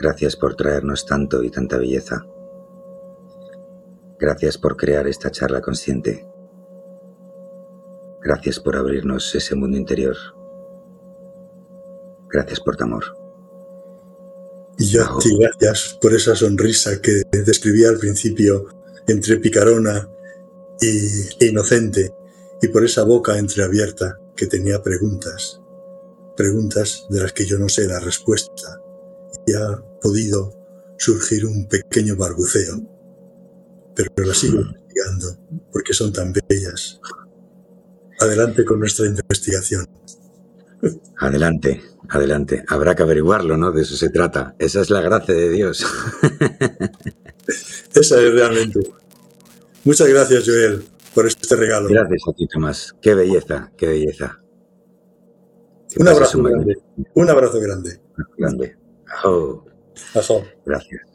S1: Gracias por traernos tanto y tanta belleza. Gracias por crear esta charla consciente. Gracias por abrirnos ese mundo interior. Gracias por tu amor.
S2: Y yo a ti gracias por esa sonrisa que describí al principio entre picarona e inocente y por esa boca entreabierta que tenía preguntas, preguntas de las que yo no sé la respuesta y ha podido surgir un pequeño barbuceo, pero la sigo investigando porque son tan bellas. Adelante con nuestra investigación.
S1: Adelante, adelante. Habrá que averiguarlo, ¿no? De eso se trata. Esa es la gracia de Dios.
S2: Esa es realmente. Muchas gracias, Joel, por este regalo.
S1: Gracias a ti, Tomás. Qué belleza, qué belleza.
S2: un abrazo grande. Un abrazo grande.
S1: Oh. Gracias.